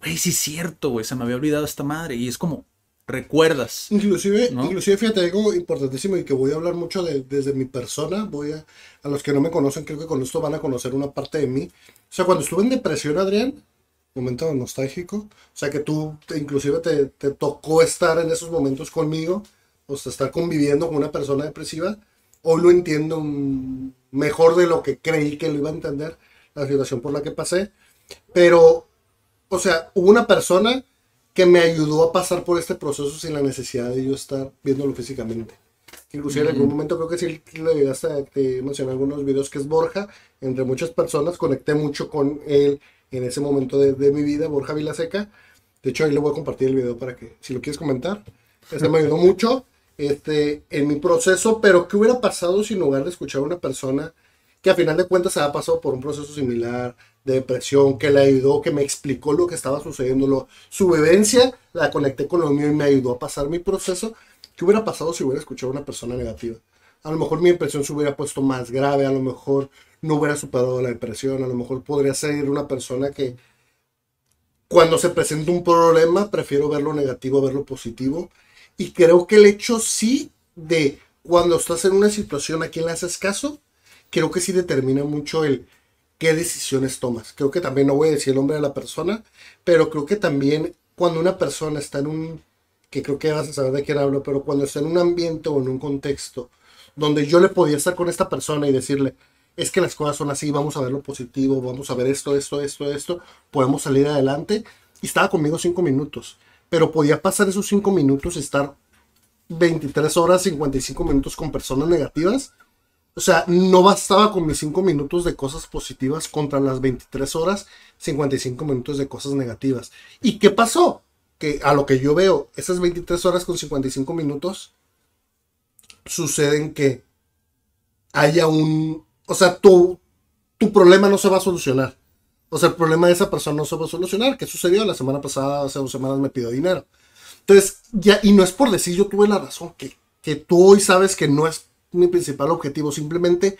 güey, sí es cierto, güey, se me había olvidado esta madre. Y es como, recuerdas. Inclusive, ¿No? inclusive, fíjate, algo importantísimo y que voy a hablar mucho de- desde mi persona, voy a, a los que no me conocen, creo que con esto van a conocer una parte de mí. O sea, cuando estuve en depresión, Adrián, momento nostálgico, o sea, que tú te- inclusive te, te tocó estar en esos momentos conmigo, o sea, estar conviviendo con una persona depresiva, hoy lo entiendo mejor de lo que creí que lo iba a entender, la situación por la que pasé, pero, o sea, hubo una persona que me ayudó a pasar por este proceso sin la necesidad de yo estar viéndolo físicamente. Inclusive en algún momento creo que sí le llegaste a te mencioné algunos videos que es Borja, entre muchas personas, conecté mucho con él en ese momento de, de mi vida, Borja Vilaseca. De hecho, ahí le voy a compartir el video para que, si lo quieres comentar. Este me ayudó [laughs] mucho este, en mi proceso, pero ¿qué hubiera pasado si en lugar de escuchar a una persona que a final de cuentas se ha pasado por un proceso similar de depresión, que le ayudó, que me explicó lo que estaba sucediendo, lo- su vivencia, la conecté con lo mío y me ayudó a pasar mi proceso. ¿qué hubiera pasado si hubiera escuchado a una persona negativa? A lo mejor mi depresión se hubiera puesto más grave, a lo mejor no hubiera superado la depresión, a lo mejor podría ser una persona que cuando se presenta un problema prefiero verlo negativo, verlo positivo. Y creo que el hecho sí de cuando estás en una situación a quien le haces caso, creo que sí determina mucho el qué decisiones tomas. Creo que también, no voy a decir el nombre de la persona, pero creo que también cuando una persona está en un, que creo que vas a saber de quién hablo, pero cuando está en un ambiente o en un contexto donde yo le podía estar con esta persona y decirle, es que las cosas son así, vamos a ver lo positivo, vamos a ver esto, esto, esto, esto, podemos salir adelante. Y estaba conmigo cinco minutos, pero podía pasar esos cinco minutos estar 23 horas, 55 minutos con personas negativas. O sea, no bastaba con mis cinco minutos de cosas positivas contra las 23 horas, 55 minutos de cosas negativas. ¿Y qué pasó? Que a lo que yo veo, esas 23 horas con 55 minutos suceden que haya un, o sea, tu, tu problema no se va a solucionar. O sea, el problema de esa persona no se va a solucionar. ¿Qué sucedió? La semana pasada, hace dos semanas, me pidió dinero. Entonces, ya, y no es por decir yo tuve la razón, que, que tú hoy sabes que no es mi principal objetivo. Simplemente,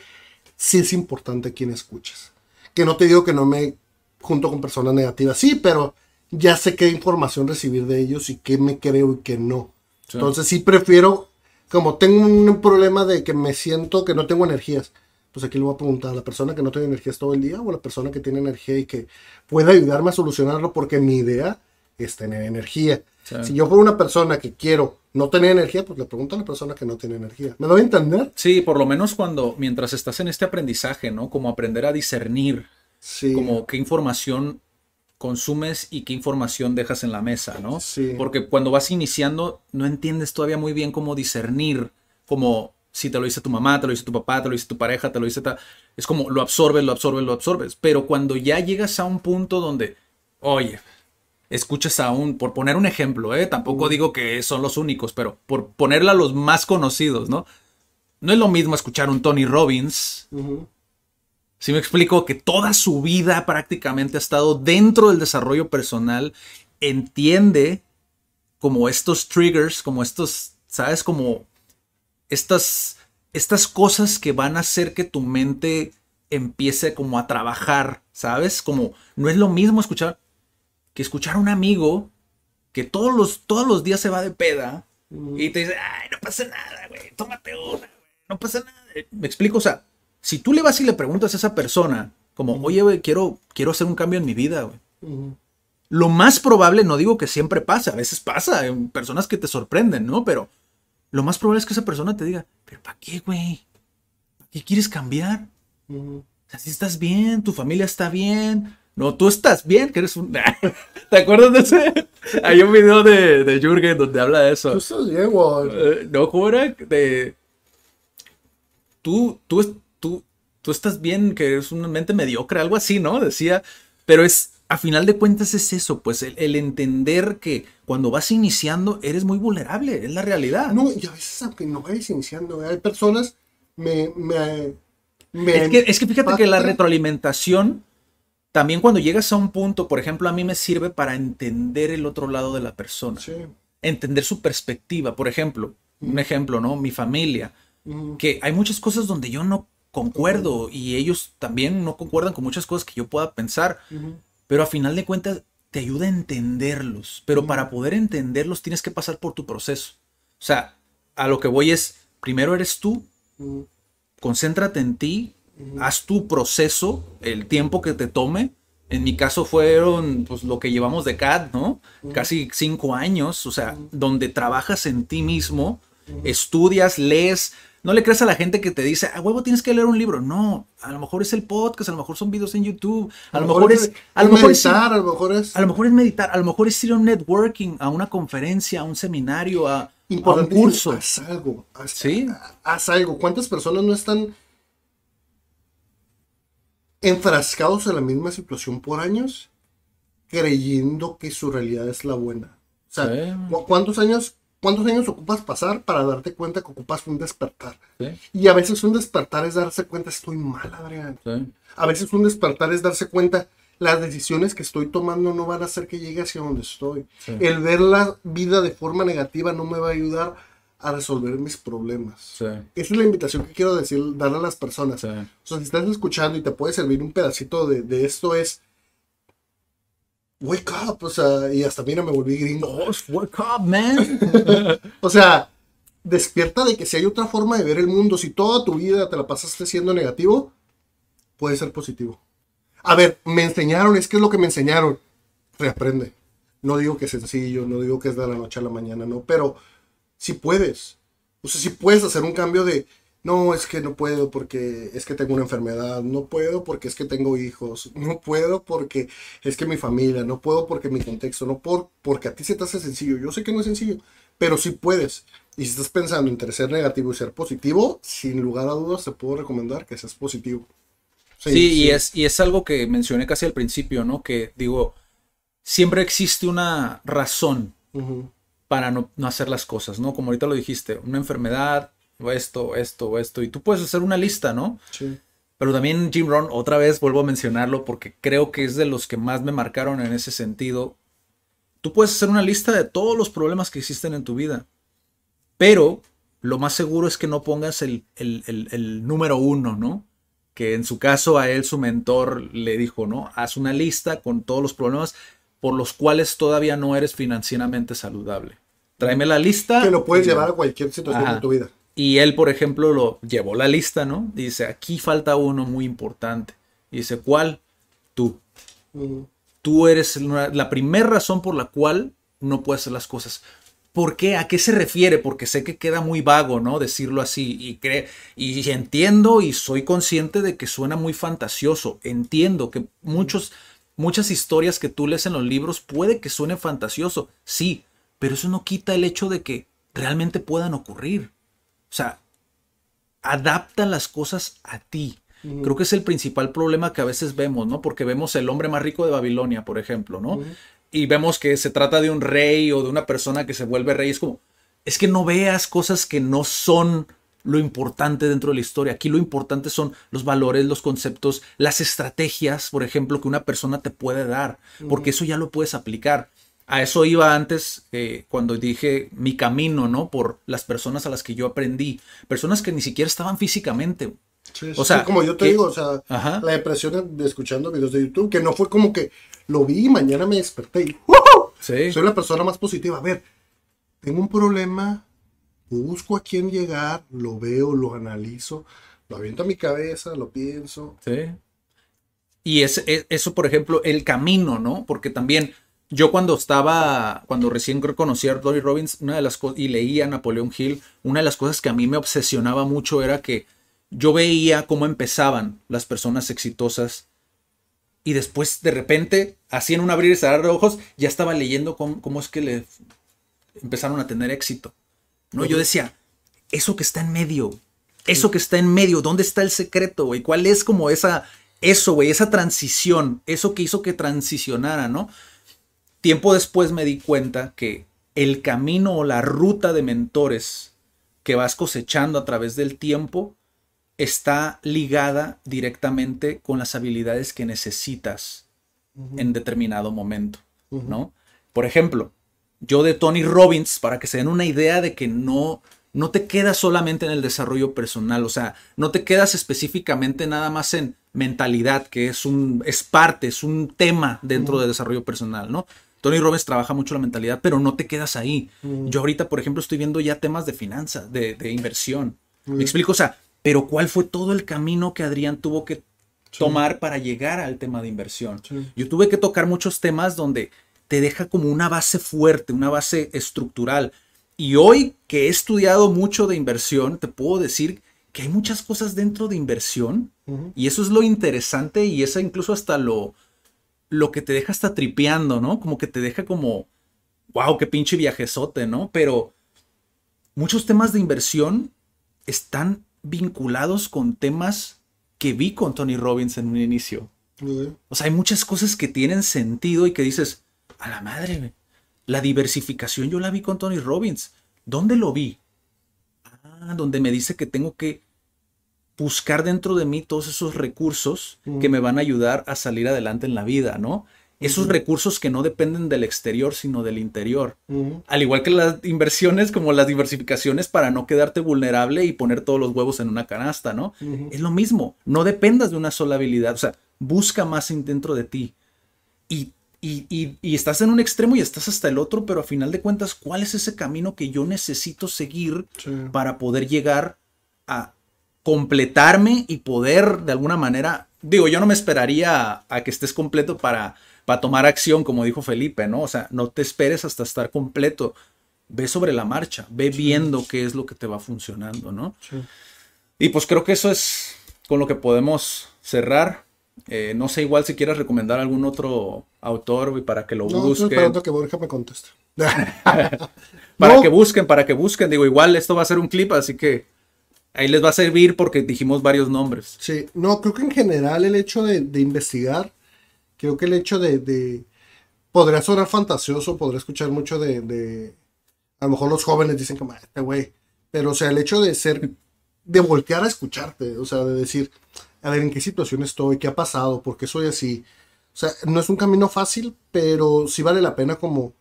sí es importante quien escuches. Que no te digo que no me junto con personas negativas, sí, pero ya sé qué información recibir de ellos y qué me creo y qué no. Entonces, sí prefiero, como tengo un problema de que me siento que no tengo energías pues aquí le voy a preguntar a la persona que no tiene energías todo el día o a la persona que tiene energía y que pueda ayudarme a solucionarlo porque mi idea es tener energía. Si yo fuera una persona que quiero no tener energía, pues le pregunto a la persona que no tiene energía. ¿Me doy a entender? Sí, por lo menos cuando, mientras estás en este aprendizaje, ¿no? Como aprender a discernir, sí. como qué información consumes y qué información dejas en la mesa, ¿no? Sí. Porque cuando vas iniciando, no entiendes todavía muy bien cómo discernir, como si te lo dice tu mamá, te lo dice tu papá, te lo dice tu pareja, te lo dice... Ta... Es como lo absorbes, lo absorbes, lo absorbes. Pero cuando ya llegas a un punto donde, oye, escuchas a un, por poner un ejemplo, ¿eh? tampoco digo que son los únicos, pero por ponerla a los más conocidos, ¿no? No es lo mismo escuchar un Tony Robbins. Si me explico que toda su vida prácticamente ha estado dentro del desarrollo personal, entiende como estos triggers, como estos, ¿sabes? Como estas, estas cosas que van a hacer que tu mente empiece como a trabajar, ¿sabes? Como no es lo mismo escuchar que escuchar a un amigo que todos los, todos los días se va de peda y te dice, ay, no pasa nada, güey, tómate una, no pasa nada. Me explico, o sea, si tú le vas y le preguntas a esa persona, como, oye, güey, quiero, quiero hacer un cambio en mi vida, güey. Lo más probable, no digo que siempre pasa, a veces pasa, en personas que te sorprenden, ¿no? Pero lo más probable es que esa persona te diga, pero ¿para qué, güey? ¿Para qué quieres cambiar? O sea, si estás bien, tu familia está bien. No, tú estás bien, que eres un... [laughs] ¿Te acuerdas de ese? Hay un video de, de Jürgen donde habla de eso. Tú estás bien, güey. Eh, no, ¿cómo era? De... Tú, tú, tú, tú estás bien, que eres una mente mediocre, algo así, ¿no? Decía, pero es a final de cuentas es eso, pues el, entender que cuando vas iniciando eres muy vulnerable, es la realidad. No, y a veces aunque no vayas iniciando, hay personas, me... me, es, que, es, que, fíjate que la retroalimentación, también cuando llegas a un punto, por ejemplo, a mí me sirve para entender el otro lado de la persona. Sí. Entender su perspectiva. Por ejemplo, un ejemplo, ¿no? Mi familia. Que hay muchas cosas donde yo no concuerdo y ellos también no concuerdan con muchas cosas que yo pueda pensar pero a final de cuentas te ayuda a entenderlos. Pero para poder entenderlos tienes que pasar por tu proceso. O sea, a lo que voy es, primero eres tú, concéntrate en ti, haz tu proceso, el tiempo que te tome. En mi caso fueron pues, lo que llevamos de CAD, ¿no? Casi cinco años, o sea, donde trabajas en ti mismo, estudias, lees, no le creas a la gente que te dice, a huevo tienes que leer un libro. No, a lo mejor es el podcast, a lo mejor son videos en YouTube, a, lo, mejor, es, a lo mejor meditar, a lo mejor es a lo mejor es meditar, a lo mejor es ir a un networking, a una conferencia, a un seminario, a, un curso. Haz algo, haz, ¿Sí? haz algo. ¿Cuántas personas no están enfrascados en la misma situación por años, creyendo que su realidad es la buena? O sea, ¿cuántos años ¿Cuántos años ocupas pasar para darte cuenta que ocupas un despertar? Y a veces un despertar es darse cuenta, estoy mal, Adrián. A veces un despertar es darse cuenta, las decisiones que estoy tomando no van a hacer que llegue hacia donde estoy. El ver la vida de forma negativa no me va a ayudar a resolver mis problemas. Sí. Esa es la invitación que quiero decir, darle a las personas. Sí. O sea, si estás escuchando y te puede servir un pedacito de, de esto es... Wake up, o sea, y hasta mira, me volví gringo. Oh, wake up, man. [laughs] O sea, despierta de que si hay otra forma de ver el mundo, si toda tu vida te la pasaste siendo negativo, puede ser positivo. A ver, me enseñaron, es que es lo que me enseñaron. Reaprende. No digo que es sencillo, no digo que es de la noche a la mañana, no, pero si puedes. O sea, si puedes hacer un cambio de, no, es que no puedo porque es que tengo una enfermedad, no puedo porque es que tengo hijos, no puedo porque es que mi familia, no puedo porque mi contexto, no por, porque a ti se te hace sencillo. Yo sé que no es sencillo, pero si puedes. Y si estás pensando en ser negativo y ser positivo, sin lugar a dudas te puedo recomendar que seas positivo. Sí, Y, es, y es algo que mencioné casi al principio, ¿no? Que digo, siempre existe una razón. Para no, no hacer las cosas, ¿no? Como ahorita lo dijiste, una enfermedad, o esto, esto, o esto, y tú puedes hacer una lista, ¿no? Sí. Pero también Jim Rohn, otra vez vuelvo a mencionarlo porque creo que es de los que más me marcaron en ese sentido. Tú puedes hacer una lista de todos los problemas que existen en tu vida, pero lo más seguro es que no pongas el, el- el- el número uno, ¿no? Que en su caso a él su mentor le dijo, ¿no? Haz una lista con todos los problemas por los cuales todavía no eres financieramente saludable. Tráeme la lista. Que lo puedes llevar a cualquier situación Ajá. de tu vida. y él, por ejemplo, lo llevó la lista, ¿no? Y dice, aquí falta uno muy importante. Y dice, ¿cuál? Tú. Ujú. Tú eres la primera razón por la cual no puedes hacer las cosas. ¿Por qué? ¿A qué se refiere? Porque sé que queda muy vago, ¿no? Decirlo así. Y, y entiendo y soy consciente de que suena muy fantasioso. Entiendo que muchos, muchas historias que tú lees en los libros puede que suene fantasioso. Sí, pero eso no quita el hecho de que realmente puedan ocurrir. O sea, adapta las cosas a ti. Creo que es el principal problema que a veces vemos, ¿no? Porque vemos el hombre más rico de Babilonia, por ejemplo, ¿no? Y vemos que se trata de un rey o de una persona que se vuelve rey. Es como, es que no veas cosas que no son lo importante dentro de la historia. Aquí lo importante son los valores, los conceptos, las estrategias, por ejemplo, que una persona te puede dar, porque eso ya lo puedes aplicar. A eso iba antes eh, cuando dije mi camino, ¿no? Por las personas a las que yo aprendí. Personas que ni siquiera estaban físicamente. Sí, O sí, sea, como yo te que- digo, o sea, Ajá. la depresión de escuchando videos de YouTube, que no fue como que lo vi y mañana me desperté y ¡Woohoo! Sí. soy la persona más positiva. A ver, tengo un problema, busco a quién llegar, lo veo, lo analizo, lo aviento a mi cabeza, lo pienso. Sí. Y es, es- eso, por ejemplo, el camino, ¿no? Porque también yo cuando estaba, cuando recién conocí a Tony Robbins, una de las cosas, y leía a Napoleón Hill, una de las cosas que a mí me obsesionaba mucho era que yo veía cómo empezaban las personas exitosas y después de repente, así en un abrir y cerrar de ojos, ya estaba leyendo cómo, cómo es que le empezaron a tener éxito. ¿No? Yo decía, eso que está en medio, eso que está en medio, ¿dónde está el secreto, güey? ¿Cuál es como esa, eso, güey, esa transición, eso que hizo que transicionara, ¿no? Tiempo después me di cuenta que el camino o la ruta de mentores que vas cosechando a través del tiempo está ligada directamente con las habilidades que necesitas en determinado momento, ¿no? Por ejemplo, yo de Tony Robbins, para que se den una idea de que no, no te quedas solamente en el desarrollo personal, o sea, no te quedas específicamente nada más en mentalidad, que es un, es parte, es un tema dentro del desarrollo personal, ¿no? Tony Robbins trabaja mucho la mentalidad, pero no te quedas ahí. Yo ahorita, por ejemplo, estoy viendo ya temas de finanzas, de, de inversión. Me explico, o sea, pero ¿cuál fue todo el camino que Adrián tuvo que tomar para llegar al tema de inversión? Sí. Yo tuve que tocar muchos temas donde te deja como una base fuerte, una base estructural. Y hoy que he estudiado mucho de inversión, te puedo decir que hay muchas cosas dentro de inversión y eso es lo interesante y eso incluso hasta lo, lo que te deja hasta tripeando, ¿no? Como que te deja como, wow, qué pinche viajezote, ¿no? Pero muchos temas de inversión están vinculados con temas que vi con Tony Robbins en un inicio. O sea, hay muchas cosas que tienen sentido y que dices, a la madre, la diversificación yo la vi con Tony Robbins. ¿Dónde lo vi? Ah, donde me dice que tengo que buscar dentro de mí todos esos recursos que me van a ayudar a salir adelante en la vida, ¿no? Esos recursos que no dependen del exterior, sino del interior. Al igual que las inversiones, como las diversificaciones para no quedarte vulnerable y poner todos los huevos en una canasta, ¿no? Es lo mismo. No dependas de una sola habilidad. O sea, busca más dentro de ti. Y, y, y- y estás en un extremo y estás hasta el otro, pero a final de cuentas, ¿cuál es ese camino que yo necesito seguir Sí. para poder llegar a completarme y poder de alguna manera, digo, yo no me esperaría a, a que estés completo para, para tomar acción, como dijo Felipe, ¿no? O sea, no te esperes hasta estar completo. Ve sobre la marcha, ve viendo qué es lo que te va funcionando, ¿no? Sí. Y pues creo que eso es con lo que podemos cerrar. Eh, no sé, igual si quieres recomendar algún otro autor para que lo No, estoy busquen. esperando que Borja me conteste. [laughs] [laughs] Para No. que busquen, para que busquen. Digo, igual esto va a ser un clip, así que ahí les va a servir porque dijimos varios nombres. Sí, no, creo que en general el hecho de, de investigar, creo que el hecho de, de- podría sonar fantasioso, podría escuchar mucho de, de- a lo mejor los jóvenes dicen como, "Ah, este güey, pero o sea, el hecho de ser, de voltear a escucharte, o sea, de decir, a ver, ¿en qué situación estoy? ¿Qué ha pasado? ¿Por qué soy así? O sea, no es un camino fácil, pero sí vale la pena como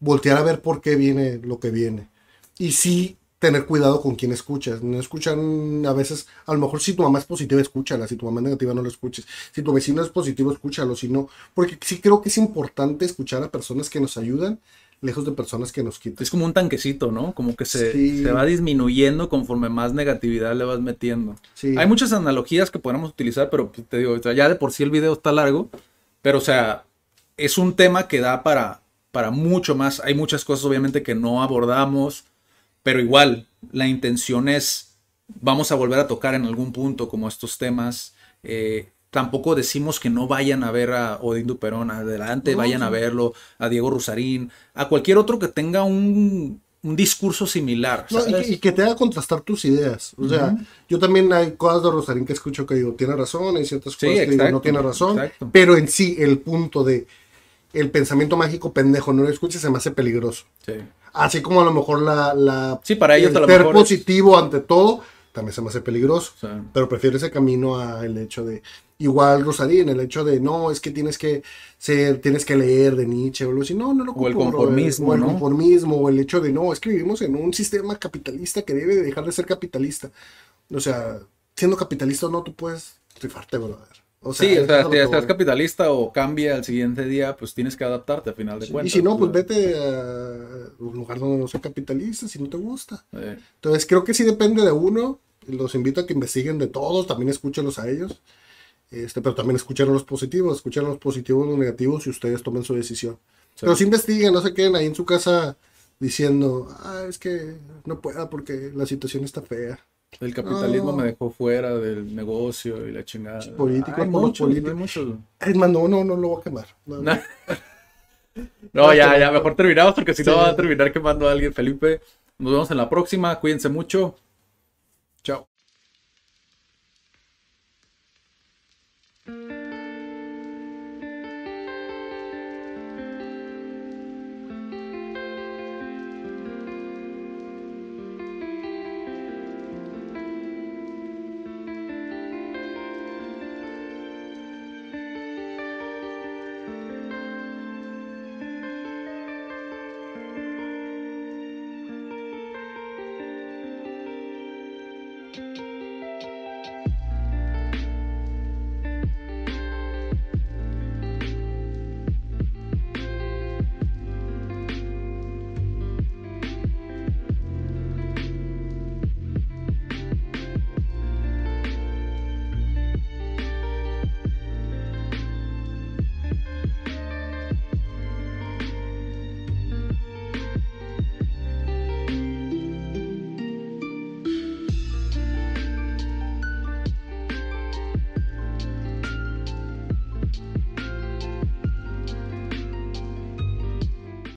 voltear a ver por qué viene lo que viene. Y sí tener cuidado con quién escuchas. No escuchan a veces, a lo mejor si tu mamá es positiva, escúchala. Si tu mamá es negativa, no lo escuches. Si tu vecino es positivo, escúchalo. Si no, porque sí creo que es importante escuchar a personas que nos ayudan, lejos de personas que nos quitan. Es como un tanquecito, ¿no? Como que se, Sí. se va disminuyendo conforme más negatividad le vas metiendo. Sí. Hay muchas analogías que podemos utilizar, pero pues, te digo, ya de por sí el video está largo, pero o sea, es un tema que da para, para mucho más. Hay muchas cosas obviamente que no abordamos, pero igual la intención es, vamos a volver a tocar en algún punto como estos temas. Eh, tampoco decimos que no vayan a ver a Odín Duperón, adelante, No, vayan sí. a verlo, a Diego Rusarín, a cualquier otro que tenga un, un discurso similar. No, y, que, y que te haga contrastar tus ideas. O sea, yo también hay cosas de Rosarín que escucho que digo, tiene razón, hay ciertas Sí, cosas que digo, no tiene razón. exacto. Pero en sí, el punto de el pensamiento mágico pendejo, no lo escuches, se me hace peligroso. Sí. Así como a lo mejor la, la Sí, para ellos el ser positivo ante todo, también se me hace peligroso. Sea, Pero prefiero ese camino al hecho de, igual Rosarín, el hecho de, no, es que tienes que ser, tienes que leer de Nietzsche o algo así. No, no lo O el ocupo, conformismo, O el ¿no? conformismo, o el hecho de, no, es que vivimos en un sistema capitalista que debe de dejar de ser capitalista. O sea, siendo capitalista o no, tú puedes rifarte, brother. O sea, sí, o sea, si estás capitalista o cambia al siguiente día, pues tienes que adaptarte a final de Y cuentas. si no, pues vete a un lugar donde no sea capitalista si no te gusta. eh, Entonces creo que sí depende de uno. Los invito a que investiguen de todos, también escúchenlos a ellos. Este, pero también escuchen los positivos, escuchen los positivos, los negativos y ustedes tomen su decisión. Pero sí investiguen, no se queden ahí en su casa diciendo, ah, es que no pueda porque la situación está fea. El capitalismo No. me dejó fuera del negocio y la chingada. los muchos, políticos. hay muchos. Es más, no, no, no lo voy a quemar. No, No, [laughs] No, ya, ya, mejor terminamos porque si no va a terminar quemando a alguien. Felipe, nos vemos en la próxima. Cuídense mucho.